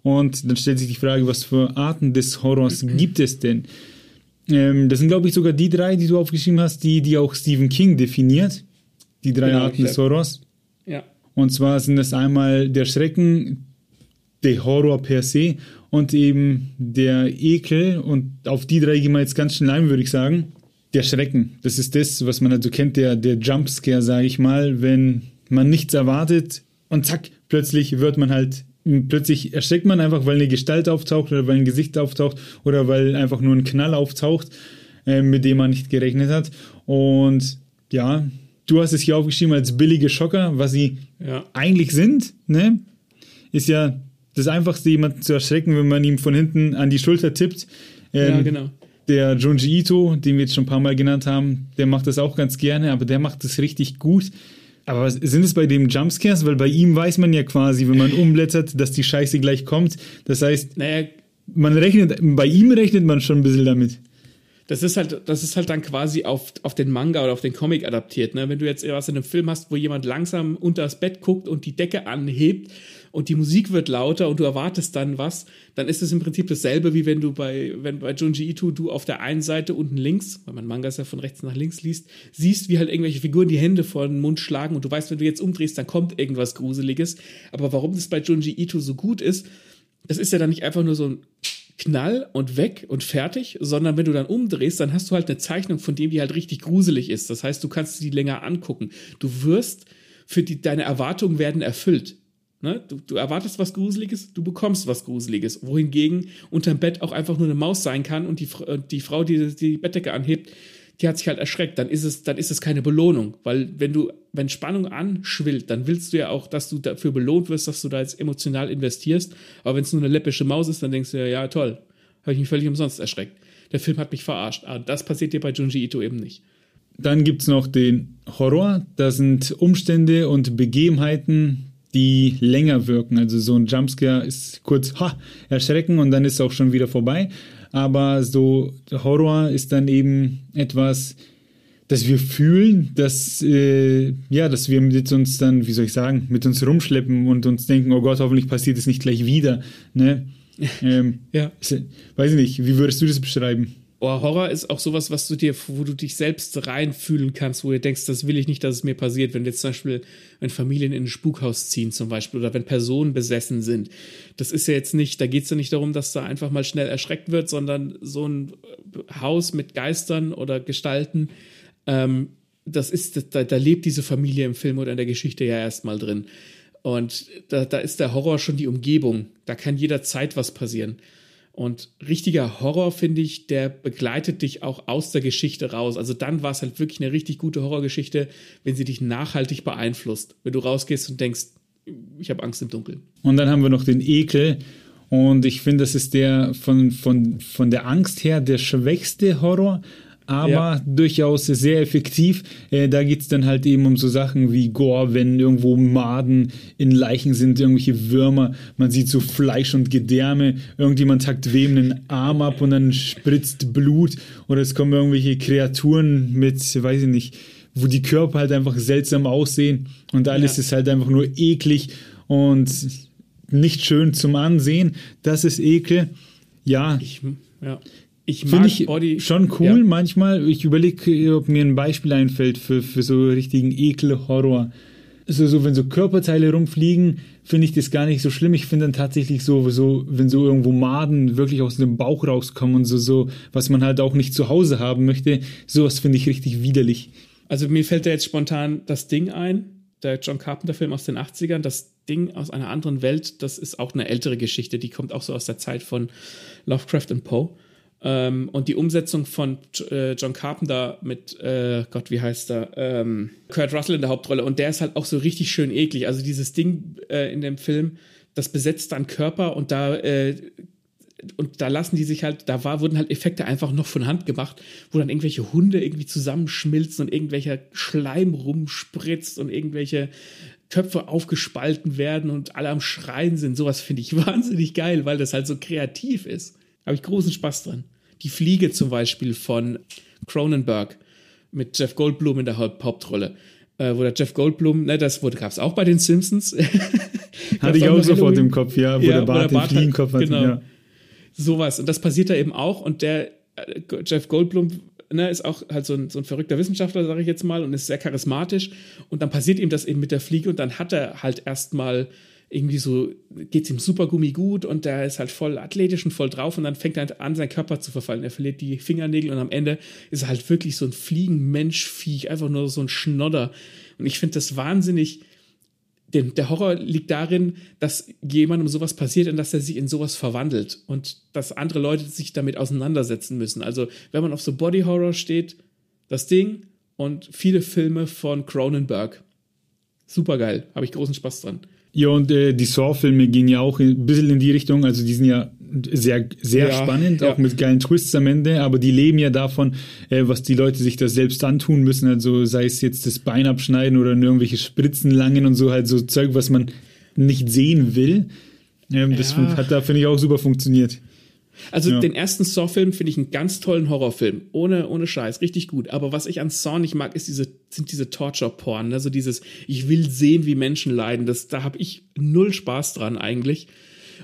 Und dann stellt sich die Frage, was für Arten des Horrors gibt es denn? Ähm, das sind, glaube ich, sogar die drei, die du aufgeschrieben hast, die, die auch Stephen King definiert. Die drei genau, Arten des Horrors.
Ja.
Und zwar sind das einmal der Schrecken, der Horror per se und eben der Ekel. Und auf die drei gehen wir jetzt ganz schnell ein, würde ich sagen. Der Schrecken, das ist das, was man also kennt, der, der Jumpscare, sage ich mal, wenn man nichts erwartet und zack, plötzlich wird man halt plötzlich erschreckt man einfach, weil eine Gestalt auftaucht oder weil ein Gesicht auftaucht oder weil einfach nur ein Knall auftaucht, äh, mit dem man nicht gerechnet hat. Und ja, du hast es hier aufgeschrieben als billige Schocker, was sie ja. eigentlich sind, ne? Ist ja das Einfachste, jemanden zu erschrecken, wenn man ihm von hinten an die Schulter tippt.
Ähm, ja, genau.
Der Junji Ito, den wir jetzt schon ein paar Mal genannt haben, der macht das auch ganz gerne, aber der macht das richtig gut. Aber sind es bei dem Jumpscares? Weil bei ihm weiß man ja quasi, wenn man umblättert, dass die Scheiße gleich kommt. Das heißt, naja, man rechnet, bei ihm rechnet man schon ein bisschen damit.
Das ist halt, das ist halt dann quasi auf, auf den Manga oder auf den Comic adaptiert. Ne? Wenn du jetzt was in einem Film hast, wo jemand langsam unter das Bett guckt und die Decke anhebt und die Musik wird lauter und du erwartest dann was, dann ist es im Prinzip dasselbe, wie wenn du bei, wenn bei Junji Ito du auf der einen Seite unten links, weil man Mangas ja von rechts nach links liest, siehst, wie halt irgendwelche Figuren die Hände vor den Mund schlagen und du weißt, wenn du jetzt umdrehst, dann kommt irgendwas Gruseliges. Aber warum das bei Junji Ito so gut ist, es ist ja dann nicht einfach nur so ein Knall und weg und fertig, sondern wenn du dann umdrehst, dann hast du halt eine Zeichnung von dem, die halt richtig gruselig ist. Das heißt, du kannst die länger angucken. Du wirst für die, deine Erwartungen werden erfüllt. Ne? Du, du, erwartest was Gruseliges, du bekommst was Gruseliges. Wohingegen unterm Bett auch einfach nur eine Maus sein kann und die, die Frau, die die Bettdecke anhebt, die hat sich halt erschreckt. Dann ist es, dann ist es keine Belohnung. Weil wenn du, wenn Spannung anschwillt, dann willst du ja auch, dass du dafür belohnt wirst, dass du da jetzt emotional investierst. Aber wenn es nur eine läppische Maus ist, dann denkst du ja, ja, toll, habe ich mich völlig umsonst erschreckt. Der Film hat mich verarscht. Aber das passiert dir bei Junji Ito eben nicht.
Dann gibt es noch den Horror. Das sind Umstände und Begebenheiten, die länger wirken. Also so ein Jumpscare ist kurz ha, erschrecken und dann ist es auch schon wieder vorbei. Aber so Horror ist dann eben etwas, dass wir fühlen, dass, äh, ja, dass wir mit uns dann, wie soll ich sagen, mit uns rumschleppen und uns denken, oh Gott, hoffentlich passiert es nicht gleich wieder. Ne? Ähm, ja. Weiß ich nicht, wie würdest du das beschreiben?
Oh, Horror ist auch sowas, was du dir, wo du dich selbst reinfühlen kannst, wo du denkst, das will ich nicht, dass es mir passiert. Wenn jetzt zum Beispiel, wenn Familien in ein Spukhaus ziehen zum Beispiel oder wenn Personen besessen sind. Das ist ja jetzt nicht, da geht es ja nicht darum, dass da einfach mal schnell erschreckt wird, sondern so ein Haus mit Geistern oder Gestalten, ähm, das ist, da, da lebt diese Familie im Film oder in der Geschichte ja erstmal drin. Und da, da ist der Horror schon die Umgebung. Da kann jederzeit was passieren. Und richtiger Horror, finde ich, der begleitet dich auch aus der Geschichte raus. Also dann war es halt wirklich eine richtig gute Horrorgeschichte, wenn sie dich nachhaltig beeinflusst. Wenn du rausgehst und denkst, ich habe Angst im Dunkeln.
Und dann haben wir noch den Ekel. Und ich finde, das ist der von, von, von der Angst her der schwächste Horror, aber ja. durchaus sehr effektiv. Äh, da geht es dann halt eben um so Sachen wie Gore, wenn irgendwo Maden in Leichen sind, irgendwelche Würmer, man sieht so Fleisch und Gedärme, irgendjemand hackt wem einen Arm ab und dann spritzt Blut oder es kommen irgendwelche Kreaturen mit, weiß ich nicht, wo die Körper halt einfach seltsam aussehen und alles ja. ist halt einfach nur eklig und nicht schön zum Ansehen. Das ist Ekel. Ja. Ich, ja. Ich Finde ich Body schon cool ja. manchmal. Ich überlege, ob mir ein Beispiel einfällt für, für so richtigen Ekel-Horror. Also so, wenn so Körperteile rumfliegen, finde ich das gar nicht so schlimm. Ich finde dann tatsächlich so, so, wenn so irgendwo Maden wirklich aus dem Bauch rauskommen und so, so, was man halt auch nicht zu Hause haben möchte, sowas finde ich richtig widerlich.
Also mir fällt da jetzt spontan das Ding ein, der John Carpenter-Film aus den 80ern, das Ding aus einer anderen Welt, das ist auch eine ältere Geschichte, die kommt auch so aus der Zeit von Lovecraft und Poe. Ähm, und die Umsetzung von äh, John Carpenter mit, äh, Gott, wie heißt er? Ähm, Kurt Russell in der Hauptrolle. Und der ist halt auch so richtig schön eklig. Also dieses Ding äh, in dem Film, das besetzt dann Körper und da äh, und da lassen die sich halt, da war, wurden halt Effekte einfach noch von Hand gemacht, wo dann irgendwelche Hunde irgendwie zusammenschmilzen und irgendwelcher Schleim rumspritzt und irgendwelche Köpfe aufgespalten werden und alle am Schreien sind. Sowas finde ich wahnsinnig geil, weil das halt so kreativ ist. Habe ich großen Spaß dran. Die Fliege zum Beispiel von Cronenberg mit Jeff Goldblum in der Hauptrolle. Äh, wo der Jeff Goldblum, ne, das gab es auch bei den Simpsons.
Hatte ich auch sofort im Kopf, ja, wo ja, der Bart, wo der den Fliegenkopf hat. Genau. Ja.
Sowas. Und das passiert da eben auch. Und der äh, Jeff Goldblum ne, ist auch halt so ein, so ein verrückter Wissenschaftler, sage ich jetzt mal, und ist sehr charismatisch. Und dann passiert ihm das eben mit der Fliege und dann hat er halt erstmal irgendwie so, geht es ihm super Gummi gut und der ist halt voll athletisch und voll drauf und dann fängt er halt an, sein Körper zu verfallen. Er verliert die Fingernägel und am Ende ist er halt wirklich so ein Fliegenmensch-Viech, einfach nur so ein Schnodder. Und ich finde das wahnsinnig, denn der Horror liegt darin, dass jemandem sowas passiert und dass er sich in sowas verwandelt und dass andere Leute sich damit auseinandersetzen müssen. Also, wenn man auf so Body Horror steht, das Ding und viele Filme von Cronenberg. Super geil, habe ich großen Spaß dran.
Ja, und äh, die Saw-Filme gingen ja auch ein bisschen in die Richtung, also die sind ja sehr, sehr ja, spannend, ja. auch mit geilen Twists am Ende, aber die leben ja davon, äh, was die Leute sich da selbst antun müssen, also sei es jetzt das Bein abschneiden oder irgendwelche Spritzen langen und so halt so Zeug, was man nicht sehen will. Ähm, das ja. hat da, finde ich, auch super funktioniert.
Also ja. den ersten Saw-Film finde ich einen ganz tollen Horrorfilm. Ohne, ohne Scheiß, richtig gut. Aber was ich an Saw nicht mag, ist diese, sind diese Torture-Porn. Also dieses, ich will sehen, wie Menschen leiden. Das, da habe ich null Spaß dran eigentlich.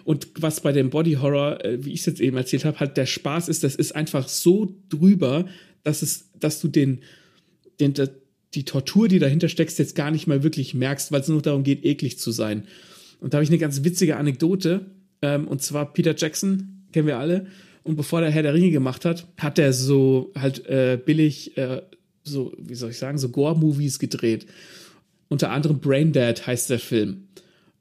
Und was bei dem Body Horror, äh, wie ich es jetzt eben erzählt habe, halt der Spaß ist, das ist einfach so drüber, dass es, dass du den, den, die Tortur, die dahinter steckst, jetzt gar nicht mal wirklich merkst, weil es nur darum geht, eklig zu sein. Und da habe ich eine ganz witzige Anekdote. Ähm, und zwar Peter Jackson, kennen wir alle. Und bevor der Herr der Ringe gemacht hat, hat er so halt äh, billig, äh, so, wie soll ich sagen, so Gore-Movies gedreht. Unter anderem Braindead heißt der Film.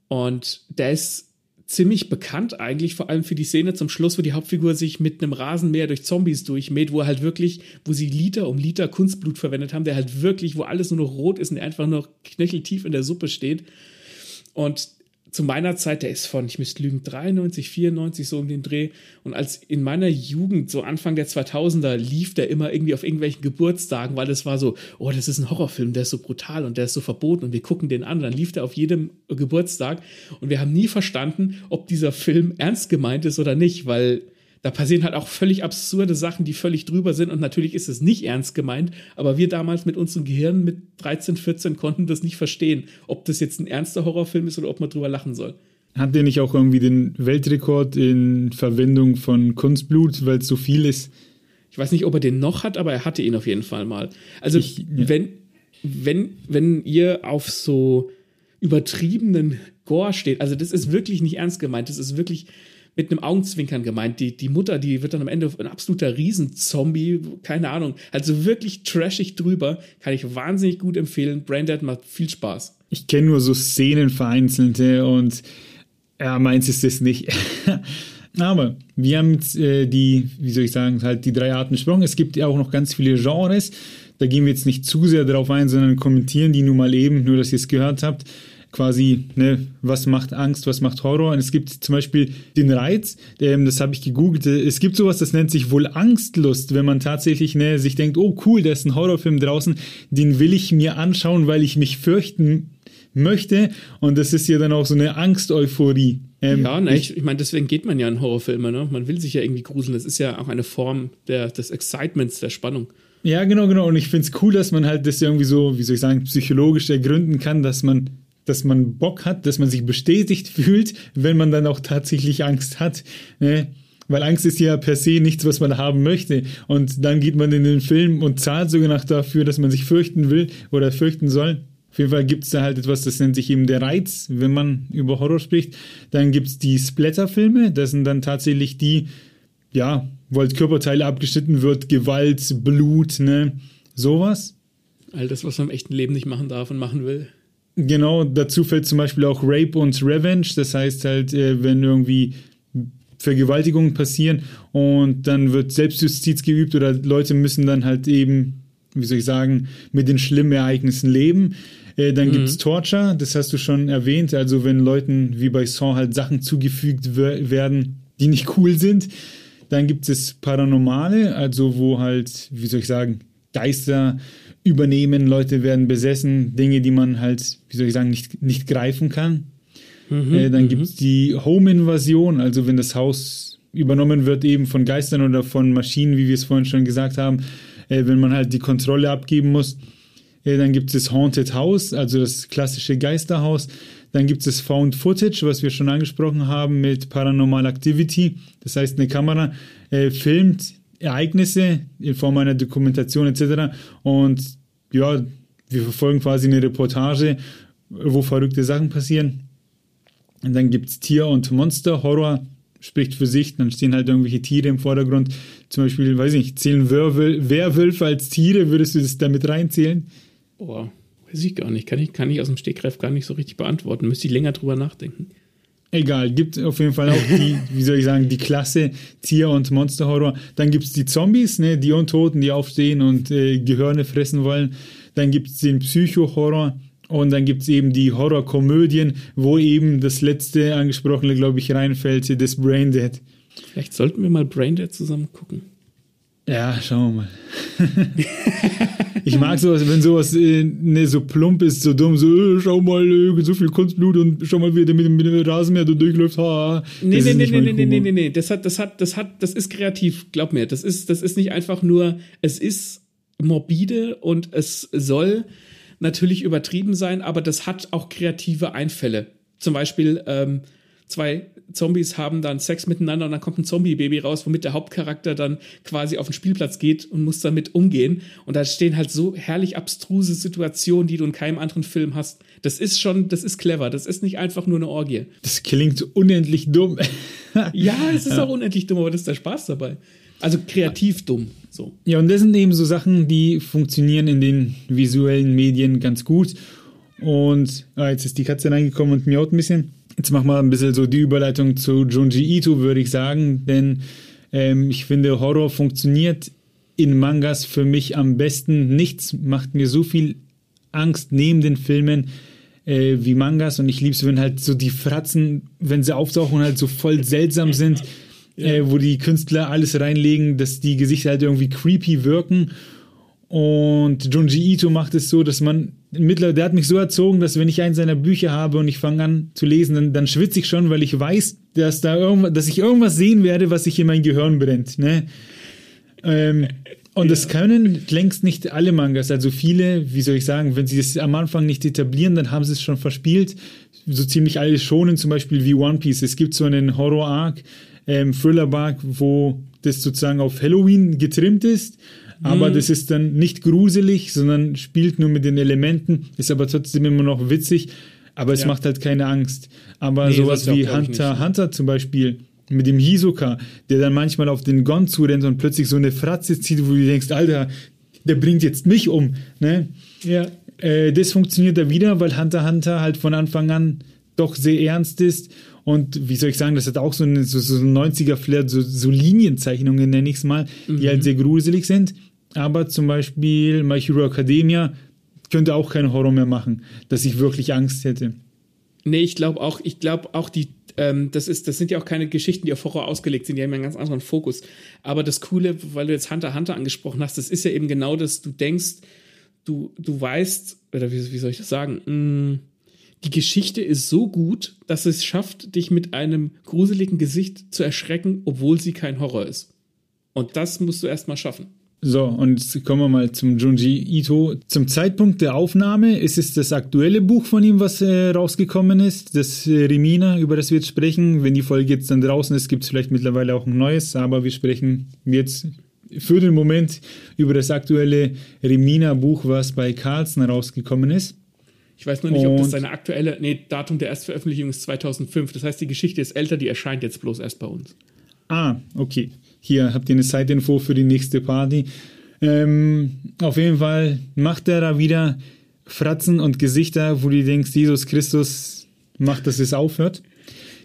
Und der ist ziemlich bekannt eigentlich, vor allem für die Szene zum Schluss, wo die Hauptfigur sich mit einem Rasenmäher durch Zombies durchmäht, wo halt wirklich, wo sie Liter um Liter Kunstblut verwendet haben, der halt wirklich, wo alles nur noch rot ist und einfach nur knöcheltief in der Suppe steht. Und zu meiner Zeit, der ist von, ich müsste lügen, 93, 94 so um den Dreh. Und als in meiner Jugend, so Anfang der 2000er, lief der immer irgendwie auf irgendwelchen Geburtstagen, weil es war so, oh, das ist ein Horrorfilm, der ist so brutal und der ist so verboten und wir gucken den an. Dann lief der auf jedem Geburtstag und wir haben nie verstanden, ob dieser Film ernst gemeint ist oder nicht, weil da passieren halt auch völlig absurde Sachen, die völlig drüber sind und natürlich ist es nicht ernst gemeint, aber wir damals mit unserem Gehirn mit 13, 14 konnten das nicht verstehen, ob das jetzt ein ernster Horrorfilm ist oder ob man drüber lachen soll.
Hat der nicht auch irgendwie den Weltrekord in Verwendung von Kunstblut, weil es so viel ist?
Ich weiß nicht, ob er den noch hat, aber er hatte ihn auf jeden Fall mal. Also ich, ja. wenn, wenn, wenn ihr auf so übertriebenen Gore steht, also das ist wirklich nicht ernst gemeint, das ist wirklich mit einem Augenzwinkern gemeint. Die, die Mutter, die wird dann am Ende ein absoluter Riesenzombie, keine Ahnung. Also wirklich trashig drüber. Kann ich wahnsinnig gut empfehlen. Braindead macht viel Spaß.
Ich kenne nur so Szenen vereinzelte und ja, meins ist es nicht. Aber wir haben jetzt äh, die, wie soll ich sagen, halt die drei Arten gesprochen. Es gibt ja auch noch ganz viele Genres. Da gehen wir jetzt nicht zu sehr drauf ein, sondern kommentieren die nun mal eben, nur dass ihr es gehört habt quasi, ne, was macht Angst, was macht Horror. Und es gibt zum Beispiel den Reiz, ähm, das habe ich gegoogelt, es gibt sowas, das nennt sich wohl Angstlust, wenn man tatsächlich ne, sich denkt, oh cool, da ist ein Horrorfilm draußen, den will ich mir anschauen, weil ich mich fürchten möchte. Und das ist ja dann auch so eine Angst-Euphorie.
Ähm, ja, ne, ich, ich meine, deswegen geht man ja in Horrorfilme, ne? Man will sich ja irgendwie gruseln. Das ist ja auch eine Form der, des Excitements, der Spannung.
Ja, genau, genau. Und ich finde es cool, dass man halt das irgendwie so, wie soll ich sagen, psychologisch ergründen kann, dass man dass man Bock hat, dass man sich bestätigt fühlt, wenn man dann auch tatsächlich Angst hat. Ne? Weil Angst ist ja per se nichts, was man haben möchte. Und dann geht man in den Film und zahlt sogar noch dafür, dass man sich fürchten will oder fürchten soll. Auf jeden Fall gibt es da halt etwas, das nennt sich eben der Reiz, wenn man über Horror spricht. Dann gibt es die Splatter-Filme, das sind dann tatsächlich die, ja, wo halt Körperteile abgeschnitten wird, Gewalt, Blut, ne, sowas.
All das, was man im echten Leben nicht machen darf und machen will.
Genau, dazu fällt zum Beispiel auch Rape und Revenge. Das heißt halt, äh, wenn irgendwie Vergewaltigungen passieren und dann wird Selbstjustiz geübt oder Leute müssen dann halt eben, wie soll ich sagen, mit den schlimmen Ereignissen leben. Äh, dann mhm. gibt es Torture, das hast du schon erwähnt. Also wenn Leuten wie bei Saw halt Sachen zugefügt werden, die nicht cool sind. Dann gibt es Paranormale, also wo halt, wie soll ich sagen, Geister übernehmen, Leute werden besessen, Dinge, die man halt, wie soll ich sagen, nicht, nicht greifen kann. Mhm, äh, dann mhm. gibt es die Home-Invasion, also wenn das Haus übernommen wird eben von Geistern oder von Maschinen, wie wir es vorhin schon gesagt haben, äh, wenn man halt die Kontrolle abgeben muss. Äh, dann gibt es das Haunted House, also das klassische Geisterhaus. Dann gibt es das Found Footage, was wir schon angesprochen haben mit Paranormal Activity. Das heißt, eine Kamera äh, filmt Ereignisse in Form einer Dokumentation etc. Und ja, wir verfolgen quasi eine Reportage, wo verrückte Sachen passieren. Und dann gibt es Tier- und Monster-Horror, spricht für sich, dann stehen halt irgendwelche Tiere im Vordergrund. Zum Beispiel, weiß ich nicht, zählen Werwölfe, als Tiere, würdest du das damit reinzählen?
Boah, weiß ich gar nicht. Kann ich, kann ich aus dem Stegreif gar nicht so richtig beantworten. Müsste ich länger drüber nachdenken.
Egal, gibt auf jeden Fall auch die, wie soll ich sagen, die Klasse Tier- und Monsterhorror. Dann gibt es die Zombies, ne, die Untoten, die aufstehen und äh, Gehirne fressen wollen. Dann gibt es den Psycho-Horror. Und dann gibt es eben die Horrorkomödien, wo eben das letzte angesprochene, glaube ich, reinfällt, das Braindead.
Vielleicht sollten wir mal Braindead zusammen gucken.
Ja, schauen wir mal. ich mag sowas, wenn sowas äh, ne, so plump ist, so dumm, so, äh, schau mal, äh, so viel Kunstblut und schau mal, wie der mit, mit dem Rasenmäher da durchläuft. Ha,
nee, nee, nee, nee, nee, nee, nee, nee, nee, das hat, das hat, das hat, das ist kreativ, glaub mir. Das ist, das ist nicht einfach nur, es ist morbide und es soll natürlich übertrieben sein, aber das hat auch kreative Einfälle. Zum Beispiel, ähm, zwei Zombies haben dann Sex miteinander und dann kommt ein Zombie-Baby raus, womit der Hauptcharakter dann quasi auf den Spielplatz geht und muss damit umgehen. Und da stehen halt so herrlich abstruse Situationen, die du in keinem anderen Film hast. Das ist schon, das ist clever. Das ist nicht einfach nur eine Orgie.
Das klingt unendlich dumm.
ja, es ist auch unendlich dumm, aber das ist der Spaß dabei. Also kreativ dumm. So.
Ja, und das sind eben so Sachen, die funktionieren in den visuellen Medien ganz gut. Und ah, jetzt ist die Katze reingekommen und miaut ein bisschen. Jetzt machen wir ein bisschen so die Überleitung zu Junji Ito, würde ich sagen, denn ähm, ich finde, Horror funktioniert in Mangas für mich am besten. Nichts macht mir so viel Angst neben den Filmen äh, wie Mangas und ich liebe es, wenn halt so die Fratzen, wenn sie auftauchen, halt so voll seltsam sind, äh, wo die Künstler alles reinlegen, dass die Gesichter halt irgendwie creepy wirken. Und Junji Ito macht es so, dass man mittlerweile, der hat mich so erzogen, dass wenn ich eins seiner Bücher habe und ich fange an zu lesen, dann, dann schwitze ich schon, weil ich weiß, dass da irgendwas, dass ich irgendwas sehen werde, was sich in mein Gehirn brennt. Ne? Ähm, und ja. das können längst nicht alle Mangas. Also viele, wie soll ich sagen, wenn sie das am Anfang nicht etablieren, dann haben sie es schon verspielt. So ziemlich alle schonen, zum Beispiel wie One Piece. Es gibt so einen Horror-Arc, ähm, Thriller-Arc, wo das sozusagen auf Halloween getrimmt ist. Aber mhm. das ist dann nicht gruselig, sondern spielt nur mit den Elementen, ist aber trotzdem immer noch witzig. Aber es ja. macht halt keine Angst. Aber nee, sowas wie Hunter Hunter zum Beispiel, mit dem Hisoka, der dann manchmal auf den Gon zurennt und plötzlich so eine Fratze zieht, wo du denkst, Alter, der bringt jetzt mich um. Ne? Ja. Äh, das funktioniert da wieder, weil Hunter Hunter halt von Anfang an doch sehr ernst ist. Und wie soll ich sagen, das hat auch so, eine, so, so ein 90er-Flair, so, so Linienzeichnungen nenne ich es mal, mhm. die halt sehr gruselig sind. Aber zum Beispiel My Hero Academia könnte auch keinen Horror mehr machen, dass ich wirklich Angst hätte.
Nee, ich glaube auch, ich glaube auch die ähm, das, ist, das sind ja auch keine Geschichten, die auf Horror ausgelegt sind, die haben ja einen ganz anderen Fokus. Aber das Coole, weil du jetzt Hunter Hunter angesprochen hast, das ist ja eben genau das, du denkst, du, du weißt, oder wie, wie soll ich das sagen, mh, mm, die Geschichte ist so gut, dass es schafft, dich mit einem gruseligen Gesicht zu erschrecken, obwohl sie kein Horror ist. Und das musst du erstmal schaffen.
So, und jetzt kommen wir mal zum Junji Ito. Zum Zeitpunkt der Aufnahme ist es das aktuelle Buch von ihm, was äh, rausgekommen ist, das äh, Rimina, über das wir jetzt sprechen. Wenn die Folge jetzt dann draußen ist, gibt es vielleicht mittlerweile auch ein neues, aber wir sprechen jetzt für den Moment über das aktuelle Rimina-Buch, was bei Carlsen rausgekommen ist.
Ich weiß nur nicht, und ob das seine aktuelle, nee, Datum der Erstveröffentlichung ist 2005. Das heißt, die Geschichte ist älter, die erscheint jetzt bloß erst bei uns.
Ah, okay hier habt ihr eine Side-Info für die nächste Party. Ähm, auf jeden Fall macht er da wieder Fratzen und Gesichter, wo du denkst, Jesus Christus macht, dass es aufhört.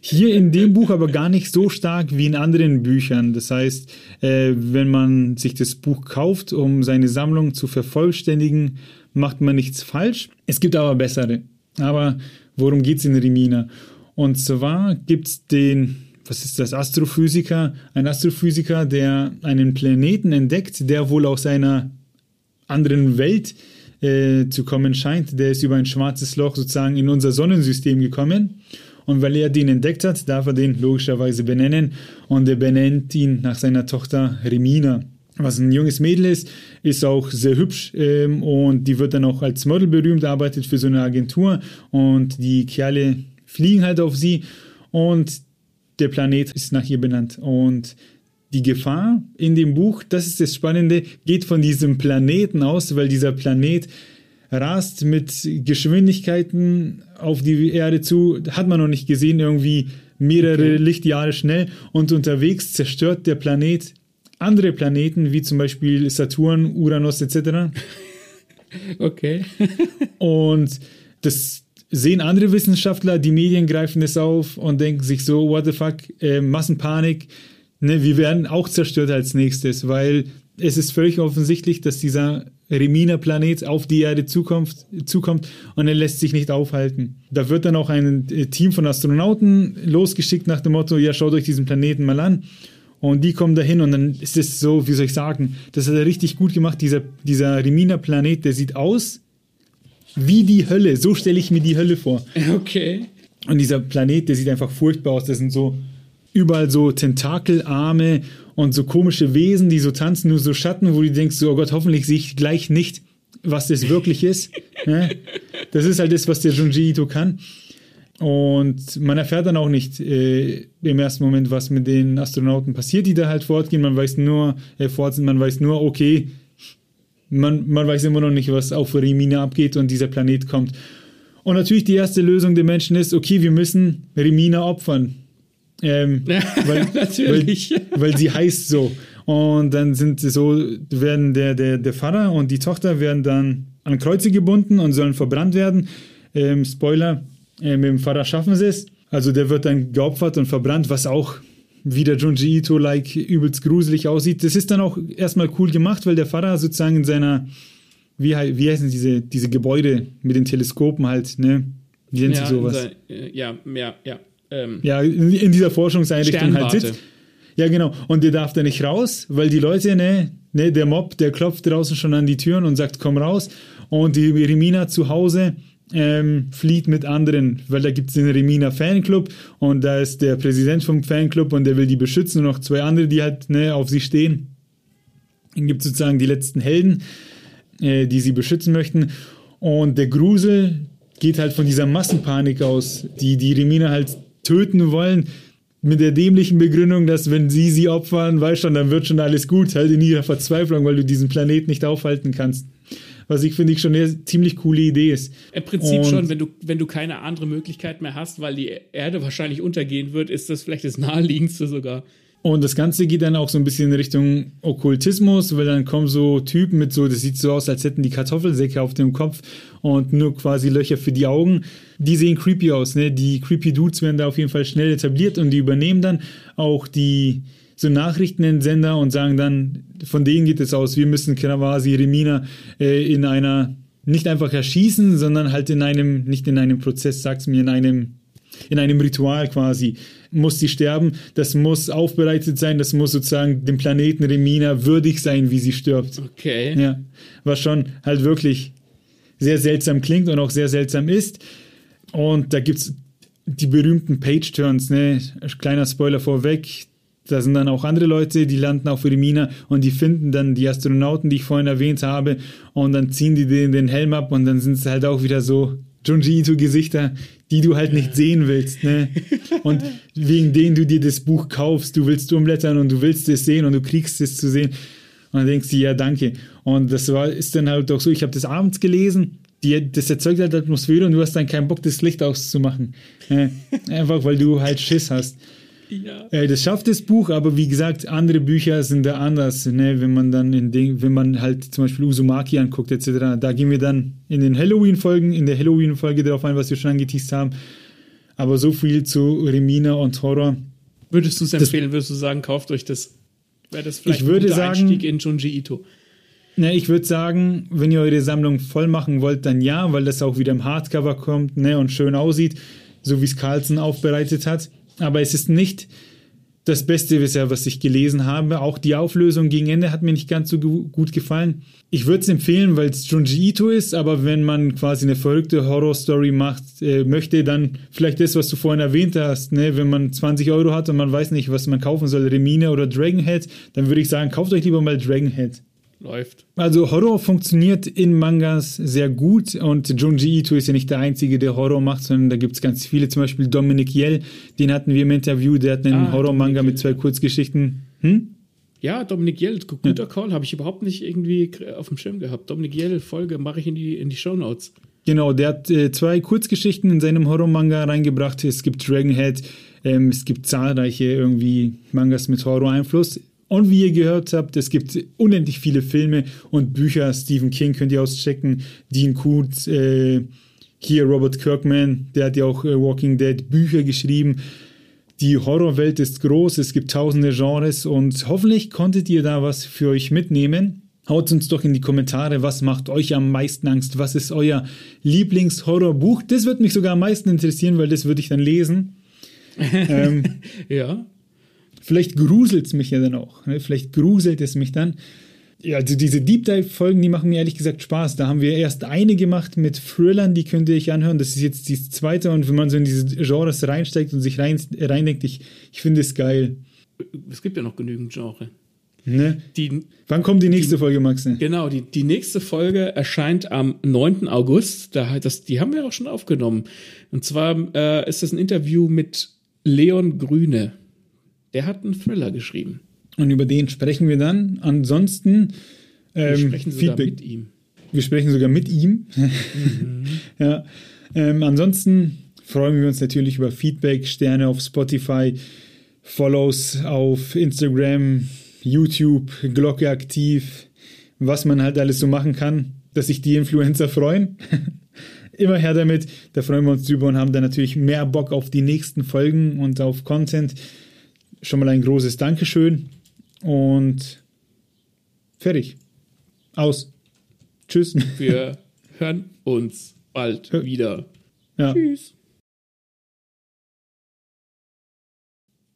Hier in dem Buch aber gar nicht so stark wie in anderen Büchern. Das heißt, äh, wenn man sich das Buch kauft, um seine Sammlung zu vervollständigen, macht man nichts falsch. Es gibt aber bessere. Aber worum geht es in Rimina? Und zwar gibt es den was ist das, Astrophysiker, ein Astrophysiker, der einen Planeten entdeckt, der wohl aus einer anderen Welt äh, zu kommen scheint. Der ist über ein schwarzes Loch sozusagen in unser Sonnensystem gekommen. Und weil er den entdeckt hat, darf er den logischerweise benennen. Und er benennt ihn nach seiner Tochter Remina. Was ein junges Mädel ist, ist auch sehr hübsch ähm, und die wird dann auch als Model berühmt, arbeitet für so eine Agentur und die Kerle fliegen halt auf sie und der Planet ist nach ihr benannt. Und die Gefahr in dem Buch, das ist das Spannende, geht von diesem Planeten aus, weil dieser Planet rast mit Geschwindigkeiten auf die Erde zu, hat man noch nicht gesehen, irgendwie mehrere okay. Lichtjahre schnell und unterwegs zerstört der Planet andere Planeten, wie zum Beispiel Saturn, Uranus etc.
okay.
und das, sehen andere Wissenschaftler, die Medien greifen es auf und denken sich so, what the fuck, äh, Massenpanik, ne, wir werden auch zerstört als nächstes, weil es ist völlig offensichtlich, dass dieser Remina-Planet auf die Erde zukommt, zukommt und er lässt sich nicht aufhalten. Da wird dann auch ein äh, Team von Astronauten losgeschickt nach dem Motto, ja, schaut euch diesen Planeten mal an. Und die kommen dahin und dann ist es so, wie soll ich sagen, das hat er richtig gut gemacht. Dieser, dieser Remina-Planet, der sieht aus wie die Hölle. So stelle ich mir die Hölle vor.
Okay.
Und dieser Planet, der sieht einfach furchtbar aus. Das sind so überall so Tentakelarme und so komische Wesen, die so tanzen, nur so Schatten, wo du denkst, so, oh Gott, hoffentlich sehe ich gleich nicht, was das wirklich ist. das ist halt das, was der Junji Ito kann. Und man erfährt dann auch nicht äh, im ersten Moment, was mit den Astronauten passiert, die da halt fortgehen. Man weiß nur, äh, fort sind, man weiß nur, okay, man, man weiß immer noch nicht, was auf Rimina abgeht und dieser Planet kommt. Und natürlich die erste Lösung der Menschen ist, okay, wir müssen Rimina opfern. Ähm, weil, natürlich. Weil, weil, sie heißt so. Und dann sind so, werden der, der, der Vater und die Tochter werden dann an Kreuze gebunden und sollen verbrannt werden. Ähm, Spoiler, äh, mit dem Vater schaffen sie es. Also der wird dann geopfert und verbrannt, was auch wieder Junji Ito-like übelst gruselig aussieht. Das ist dann auch erstmal cool gemacht, weil der Vater sozusagen in seiner, wie, wie heißen diese, diese Gebäude mit den Teleskopen halt, ne? Wie nennt
ja,
sich sowas?
Sein, äh, ja, ja, ja. Ähm,
ja, in, in, dieser Forschungseinrichtung halt sitzt. Ja, genau. Und der darf da nicht raus, weil die Leute, ne, ne, der Mob, der klopft draußen schon an die Türen und sagt, komm raus. Und die Remina zu Hause ähm, flieht mit anderen, weil da gibt es den Remina Fanclub und da ist der Präsident vom Fanclub und der will die beschützen und noch zwei andere, die halt ne, auf sie stehen. Dann gibt es sozusagen die letzten Helden, äh, die sie beschützen möchten. Und der Grusel geht halt von dieser Massenpanik aus, die die Remina halt töten wollen, mit der dämlichen Begründung, dass wenn sie sie opfern, weißt schon, dann wird schon alles gut, halt in ihrer Verzweiflung, weil du diesen Planet nicht aufhalten kannst was ich finde ich schon eine ziemlich coole Idee ist.
Im Prinzip und schon, wenn du, wenn du keine andere Möglichkeit mehr hast, weil die Erde wahrscheinlich untergehen wird, ist das vielleicht das naheliegendste sogar.
Und das Ganze geht dann auch so ein bisschen in Richtung Okkultismus, weil dann kommen so Typen mit so, das sieht so aus, als hätten die Kartoffelsäcke auf dem Kopf und nur quasi Löcher für die Augen. Die sehen creepy aus, ne? Die creepy Dudes werden da auf jeden Fall schnell etabliert und die übernehmen dann auch die, so Nachrichtensender und sagen dann, von denen geht es aus, wir müssen quasi Remina äh, in einer, nicht einfach erschießen, sondern halt in einem, nicht in einem Prozess, sag's mir, in einem, in einem Ritual quasi, muss sie sterben, das muss aufbereitet sein, das muss sozusagen dem Planeten Remina würdig sein, wie sie stirbt.
Okay.
Ja, was schon halt wirklich sehr seltsam klingt und auch sehr seltsam ist. Und da gibt's die berühmten Page-Turns, ne? Kleiner Spoiler vorweg, da sind dann auch andere Leute, die landen auf Remina und die finden dann die Astronauten, die ich vorhin erwähnt habe, und dann ziehen die den, den Helm ab und dann sind es halt auch wieder so Junji Ito-Gesichter, die du halt nicht sehen willst. Ne? Und wegen denen du dir das Buch kaufst, du willst umblättern und du willst es sehen und du kriegst es zu sehen. Und dann denkst du, ja, danke. Und das war, ist dann halt auch so, ich habe das abends gelesen, die, das erzeugt halt Atmosphäre und du hast dann keinen Bock, das Licht auszumachen. Ne? Einfach weil du halt Schiss hast. Ja. Äh, das schafft das Buch, aber wie gesagt, andere Bücher sind da anders, ne? wenn man dann in den, wenn man halt zum Beispiel Uzumaki anguckt, etc. Da gehen wir dann in den Halloween-Folgen, in der Halloween-Folge darauf ein, was wir schon angeteased haben. Aber so viel zu Remina und Horror.
Würdest du es empfehlen? Würdest du sagen, kauft euch das? Wäre das
vielleicht ich würde ein guter sagen,
Einstieg in Junji Ito?
Ne, ich würde sagen, wenn ihr eure Sammlung voll machen wollt, dann ja, weil das auch wieder im Hardcover kommt ne, und schön aussieht, so wie es Carlson aufbereitet hat aber es ist nicht das Beste bisher, was ich gelesen habe. Auch die Auflösung gegen Ende hat mir nicht ganz so gut gefallen. Ich würde es empfehlen, weil es Junji Ito ist, aber wenn man quasi eine verrückte Horror-Story macht, äh, möchte, dann vielleicht das, was du vorhin erwähnt hast, ne? wenn man 20 Euro hat und man weiß nicht, was man kaufen soll, Remine oder Dragonhead, dann würde ich sagen, kauft euch lieber mal Dragonhead
läuft.
Also Horror funktioniert in Mangas sehr gut und Junji Ito ist ja nicht der Einzige, der Horror macht, sondern da gibt es ganz viele, zum Beispiel Dominic Yell, den hatten wir im Interview, der hat einen ah, Horror-Manga mit zwei Kurzgeschichten. Hm?
Ja, Dominik Yell, guter ja. Call, habe ich überhaupt nicht irgendwie auf dem Schirm gehabt. Dominik Yell, Folge mache ich in die, in die Show Notes.
Genau, der hat äh, zwei Kurzgeschichten in seinem Horror-Manga reingebracht. Es gibt Dragonhead, ähm, es gibt zahlreiche irgendwie Mangas mit Horror-Einfluss. Und wie ihr gehört habt, es gibt unendlich viele Filme und Bücher. Stephen King könnt ihr auschecken. Dean Koontz, äh, hier Robert Kirkman, der hat ja auch äh, Walking Dead Bücher geschrieben. Die Horrorwelt ist groß, es gibt tausende Genres und hoffentlich konntet ihr da was für euch mitnehmen. Haut uns doch in die Kommentare, was macht euch am meisten Angst? Was ist euer Lieblingshorrorbuch? Das würde mich sogar am meisten interessieren, weil das würde ich dann lesen.
ähm, ja.
Vielleicht gruselt es mich ja dann auch. Ne? Vielleicht gruselt es mich dann. Ja, also diese Deep Dive-Folgen, die machen mir ehrlich gesagt Spaß. Da haben wir erst eine gemacht mit Thrillern, die könnt ihr euch anhören. Das ist jetzt die zweite und wenn man so in diese Genres reinsteigt und sich rein, reindenkt, ich, ich finde es geil.
Es gibt ja noch genügend Genre.
Ne? Die, Wann kommt die nächste
die,
Folge, Max?
Genau, die, die nächste Folge erscheint am 9. August. Da, das, die haben wir auch schon aufgenommen. Und zwar äh, ist das ein Interview mit Leon Grüne. Der hat einen Thriller geschrieben.
Und über den sprechen wir dann. Ansonsten
ähm, wir sprechen sogar Feedback. mit ihm.
Wir sprechen sogar mit ihm. Mhm. ja. Ähm, ansonsten freuen wir uns natürlich über Feedback, Sterne auf Spotify, Follows auf Instagram, YouTube, Glocke aktiv, was man halt alles so machen kann, dass sich die Influencer freuen. immer her damit. Da freuen wir uns drüber und haben dann natürlich mehr Bock auf die nächsten Folgen und auf Content. Schon mal ein großes Dankeschön und fertig. Aus. Tschüss.
Wir hören uns bald wieder.
Ja.
Tschüss.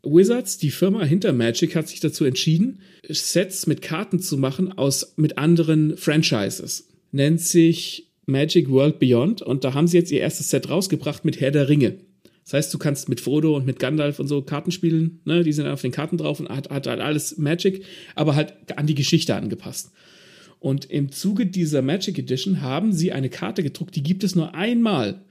Wizards, die Firma hinter Magic, hat sich dazu entschieden, Sets mit Karten zu machen aus mit anderen Franchises. Nennt sich Magic World Beyond und da haben sie jetzt ihr erstes Set rausgebracht mit Herr der Ringe. Das heißt, du kannst mit Frodo und mit Gandalf und so Karten spielen, ne? Die sind auf den Karten drauf und hat, hat halt alles Magic, aber halt an die Geschichte angepasst. Und im Zuge dieser Magic Edition haben sie eine Karte gedruckt, die gibt es nur einmal.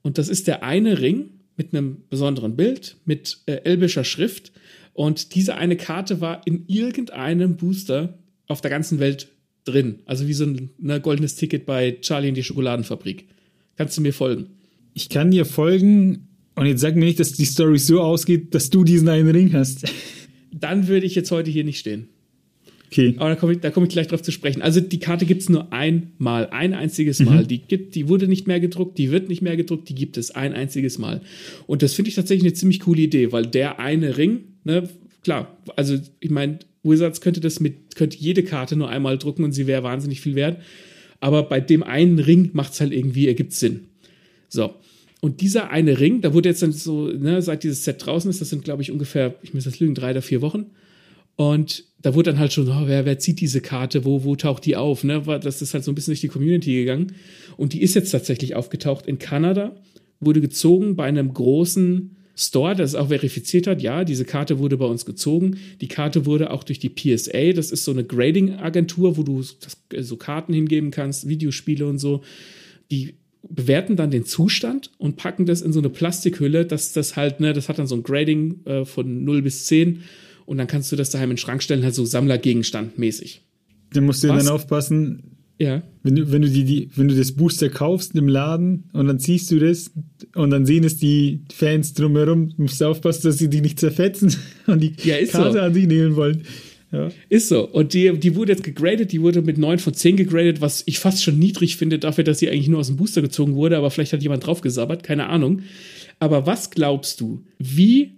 Und das ist der eine Ring mit einem besonderen Bild, mit äh, elbischer Schrift. Und diese eine Karte war in irgendeinem Booster auf der ganzen Welt drin. Also wie so ein ne, goldenes Ticket bei Charlie in die Schokoladenfabrik. Kannst du mir folgen?
Ich kann dir folgen und jetzt sag mir nicht, dass die Story so ausgeht, dass du diesen einen Ring hast.
Dann würde ich jetzt heute hier nicht stehen.
Okay.
Aber da komme ich, da komm ich gleich drauf zu sprechen. Also die Karte gibt es nur einmal, ein einziges Mal. Mhm. Die, gibt, die wurde nicht mehr gedruckt, die wird nicht mehr gedruckt, die gibt es ein einziges Mal. Und das finde ich tatsächlich eine ziemlich coole Idee, weil der eine Ring, ne, klar, also ich meine, Wizards könnte das mit, könnte jede Karte nur einmal drucken und sie wäre wahnsinnig viel wert. Aber bei dem einen Ring macht es halt irgendwie, ergibt Sinn. So. Und dieser eine Ring, da wurde jetzt dann so, ne, seit dieses Set draußen ist, das sind, glaube ich, ungefähr, ich muss das lügen, drei oder vier Wochen, und da wurde dann halt schon, oh, wer, wer zieht diese Karte, wo, wo taucht die auf? Ne? Das ist halt so ein bisschen durch die Community gegangen. Und die ist jetzt tatsächlich aufgetaucht in Kanada, wurde gezogen bei einem großen Store, das es auch verifiziert hat, ja, diese Karte wurde bei uns gezogen. Die Karte wurde auch durch die PSA, das ist so eine Grading-Agentur, wo du so Karten hingeben kannst, Videospiele und so. Die bewerten dann den Zustand und packen das in so eine Plastikhülle, dass das halt, ne, das hat dann so ein Grading äh, von 0 bis 10 und dann kannst du das daheim in den Schrank stellen, halt so Sammlergegenstand mäßig.
Dann musst du Was? dann aufpassen,
ja.
Wenn du, wenn du die, die, wenn du das Booster kaufst im Laden und dann ziehst du das und dann sehen es die Fans drumherum, musst du aufpassen, dass sie die nicht zerfetzen und die
ja, Karte
so. an sich nehmen wollen.
Ja. Ist so. Und die, die wurde jetzt gegradet, die wurde mit 9 von 10 gegradet, was ich fast schon niedrig finde, dafür, dass sie eigentlich nur aus dem Booster gezogen wurde, aber vielleicht hat jemand draufgesabbert, keine Ahnung. Aber was glaubst du, wie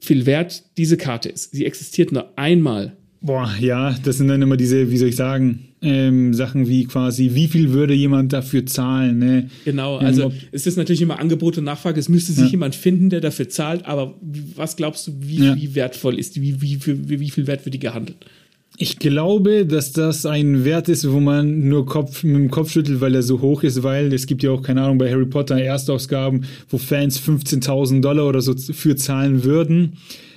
viel wert diese Karte ist. Sie existiert nur einmal.
Boah, ja, das sind dann immer diese, wie soll ich sagen, ähm, Sachen wie quasi, wie viel würde jemand dafür zahlen? Ne?
Genau, also ähm, es ist natürlich immer Angebot und Nachfrage. Es müsste sich ja. jemand finden, der dafür zahlt, aber was glaubst du, wie, ja. wie wertvoll ist die, wie, wie, wie, wie viel Wert wird die gehandelt?
Ich glaube, dass das ein Wert ist, wo man nur Kopf, mit dem Kopf schüttelt, weil er so hoch ist, weil es gibt ja auch, keine Ahnung, bei Harry Potter Erstausgaben, wo Fans 15.000 Dollar oder so für zahlen würden.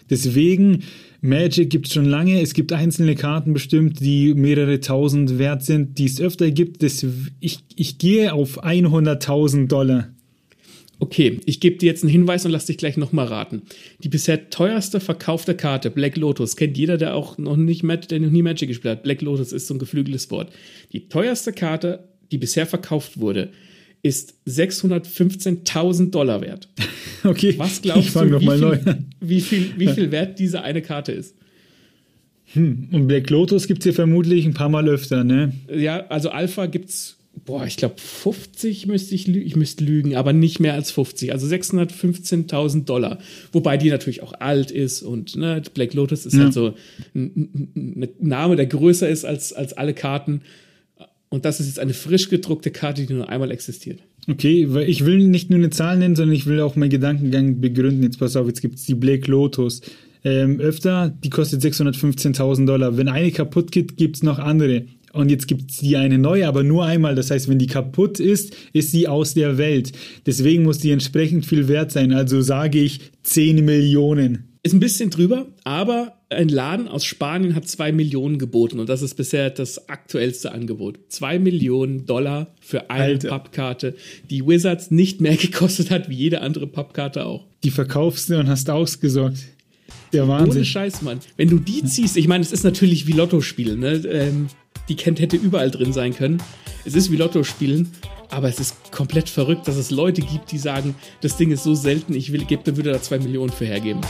Deswegen, Magic gibt es schon lange. Es gibt einzelne Karten bestimmt, die mehrere tausend wert sind, die es öfter gibt. Das, ich, ich gehe auf 100.000 Dollar.
Okay, ich gebe dir jetzt einen Hinweis und lass dich gleich nochmal raten. Die bisher teuerste verkaufte Karte, Black Lotus, kennt jeder, der auch noch nicht der noch nie Magic gespielt hat. Black Lotus ist so ein geflügeltes Wort. Die teuerste Karte, die bisher verkauft wurde, ist 615.000 Dollar wert.
Okay,
was glaubst du, wie viel, wie, viel, wie viel wert diese eine Karte ist?
Hm, und Black Lotus gibt es hier vermutlich ein paar Mal öfter, ne?
Ja, also Alpha gibt es boah, ich glaube 50 müsste ich lügen, ich müsste lügen, aber nicht mehr als 50, also 615.000 Dollar. Wobei die natürlich auch alt ist und ne, Black Lotus ist ja. halt so ein, ein, Name, der größer ist als, als alle Karten. Und das ist jetzt eine frisch gedruckte Karte, die nur einmal existiert.
Okay, weil ich will nicht nur eine Zahl nennen, sondern ich will auch meinen Gedankengang begründen. Jetzt pass auf, jetzt gibt es die Black Lotus. Ähm, öfter, die kostet 615.000 Dollar. Wenn eine kaputt geht, gibt es noch andere. Und jetzt gibt es die eine neue, aber nur einmal. Das heißt, wenn die kaputt ist, ist sie aus der Welt. Deswegen muss die entsprechend viel wert sein. Also sage ich 10 Millionen.
Ist ein bisschen drüber, aber ein Laden aus Spanien hat 2 Millionen geboten und das ist bisher das aktuellste Angebot. 2 Millionen Dollar für eine Alter. Pappkarte, die Wizards nicht mehr gekostet hat wie jede andere Pappkarte auch.
Die verkaufst du und hast ausgesorgt. Der Wahnsinn.
Ohne Scheiß, Mann. Wenn du die ziehst, ich meine, es ist natürlich wie Lotto spielen, ne? Ähm, die kennt, hätte überall drin sein können. Es ist wie Lotto spielen, aber es ist komplett verrückt, dass es Leute gibt, die sagen, das Ding ist so selten, ich will, würde da zwei Millionen für hergeben.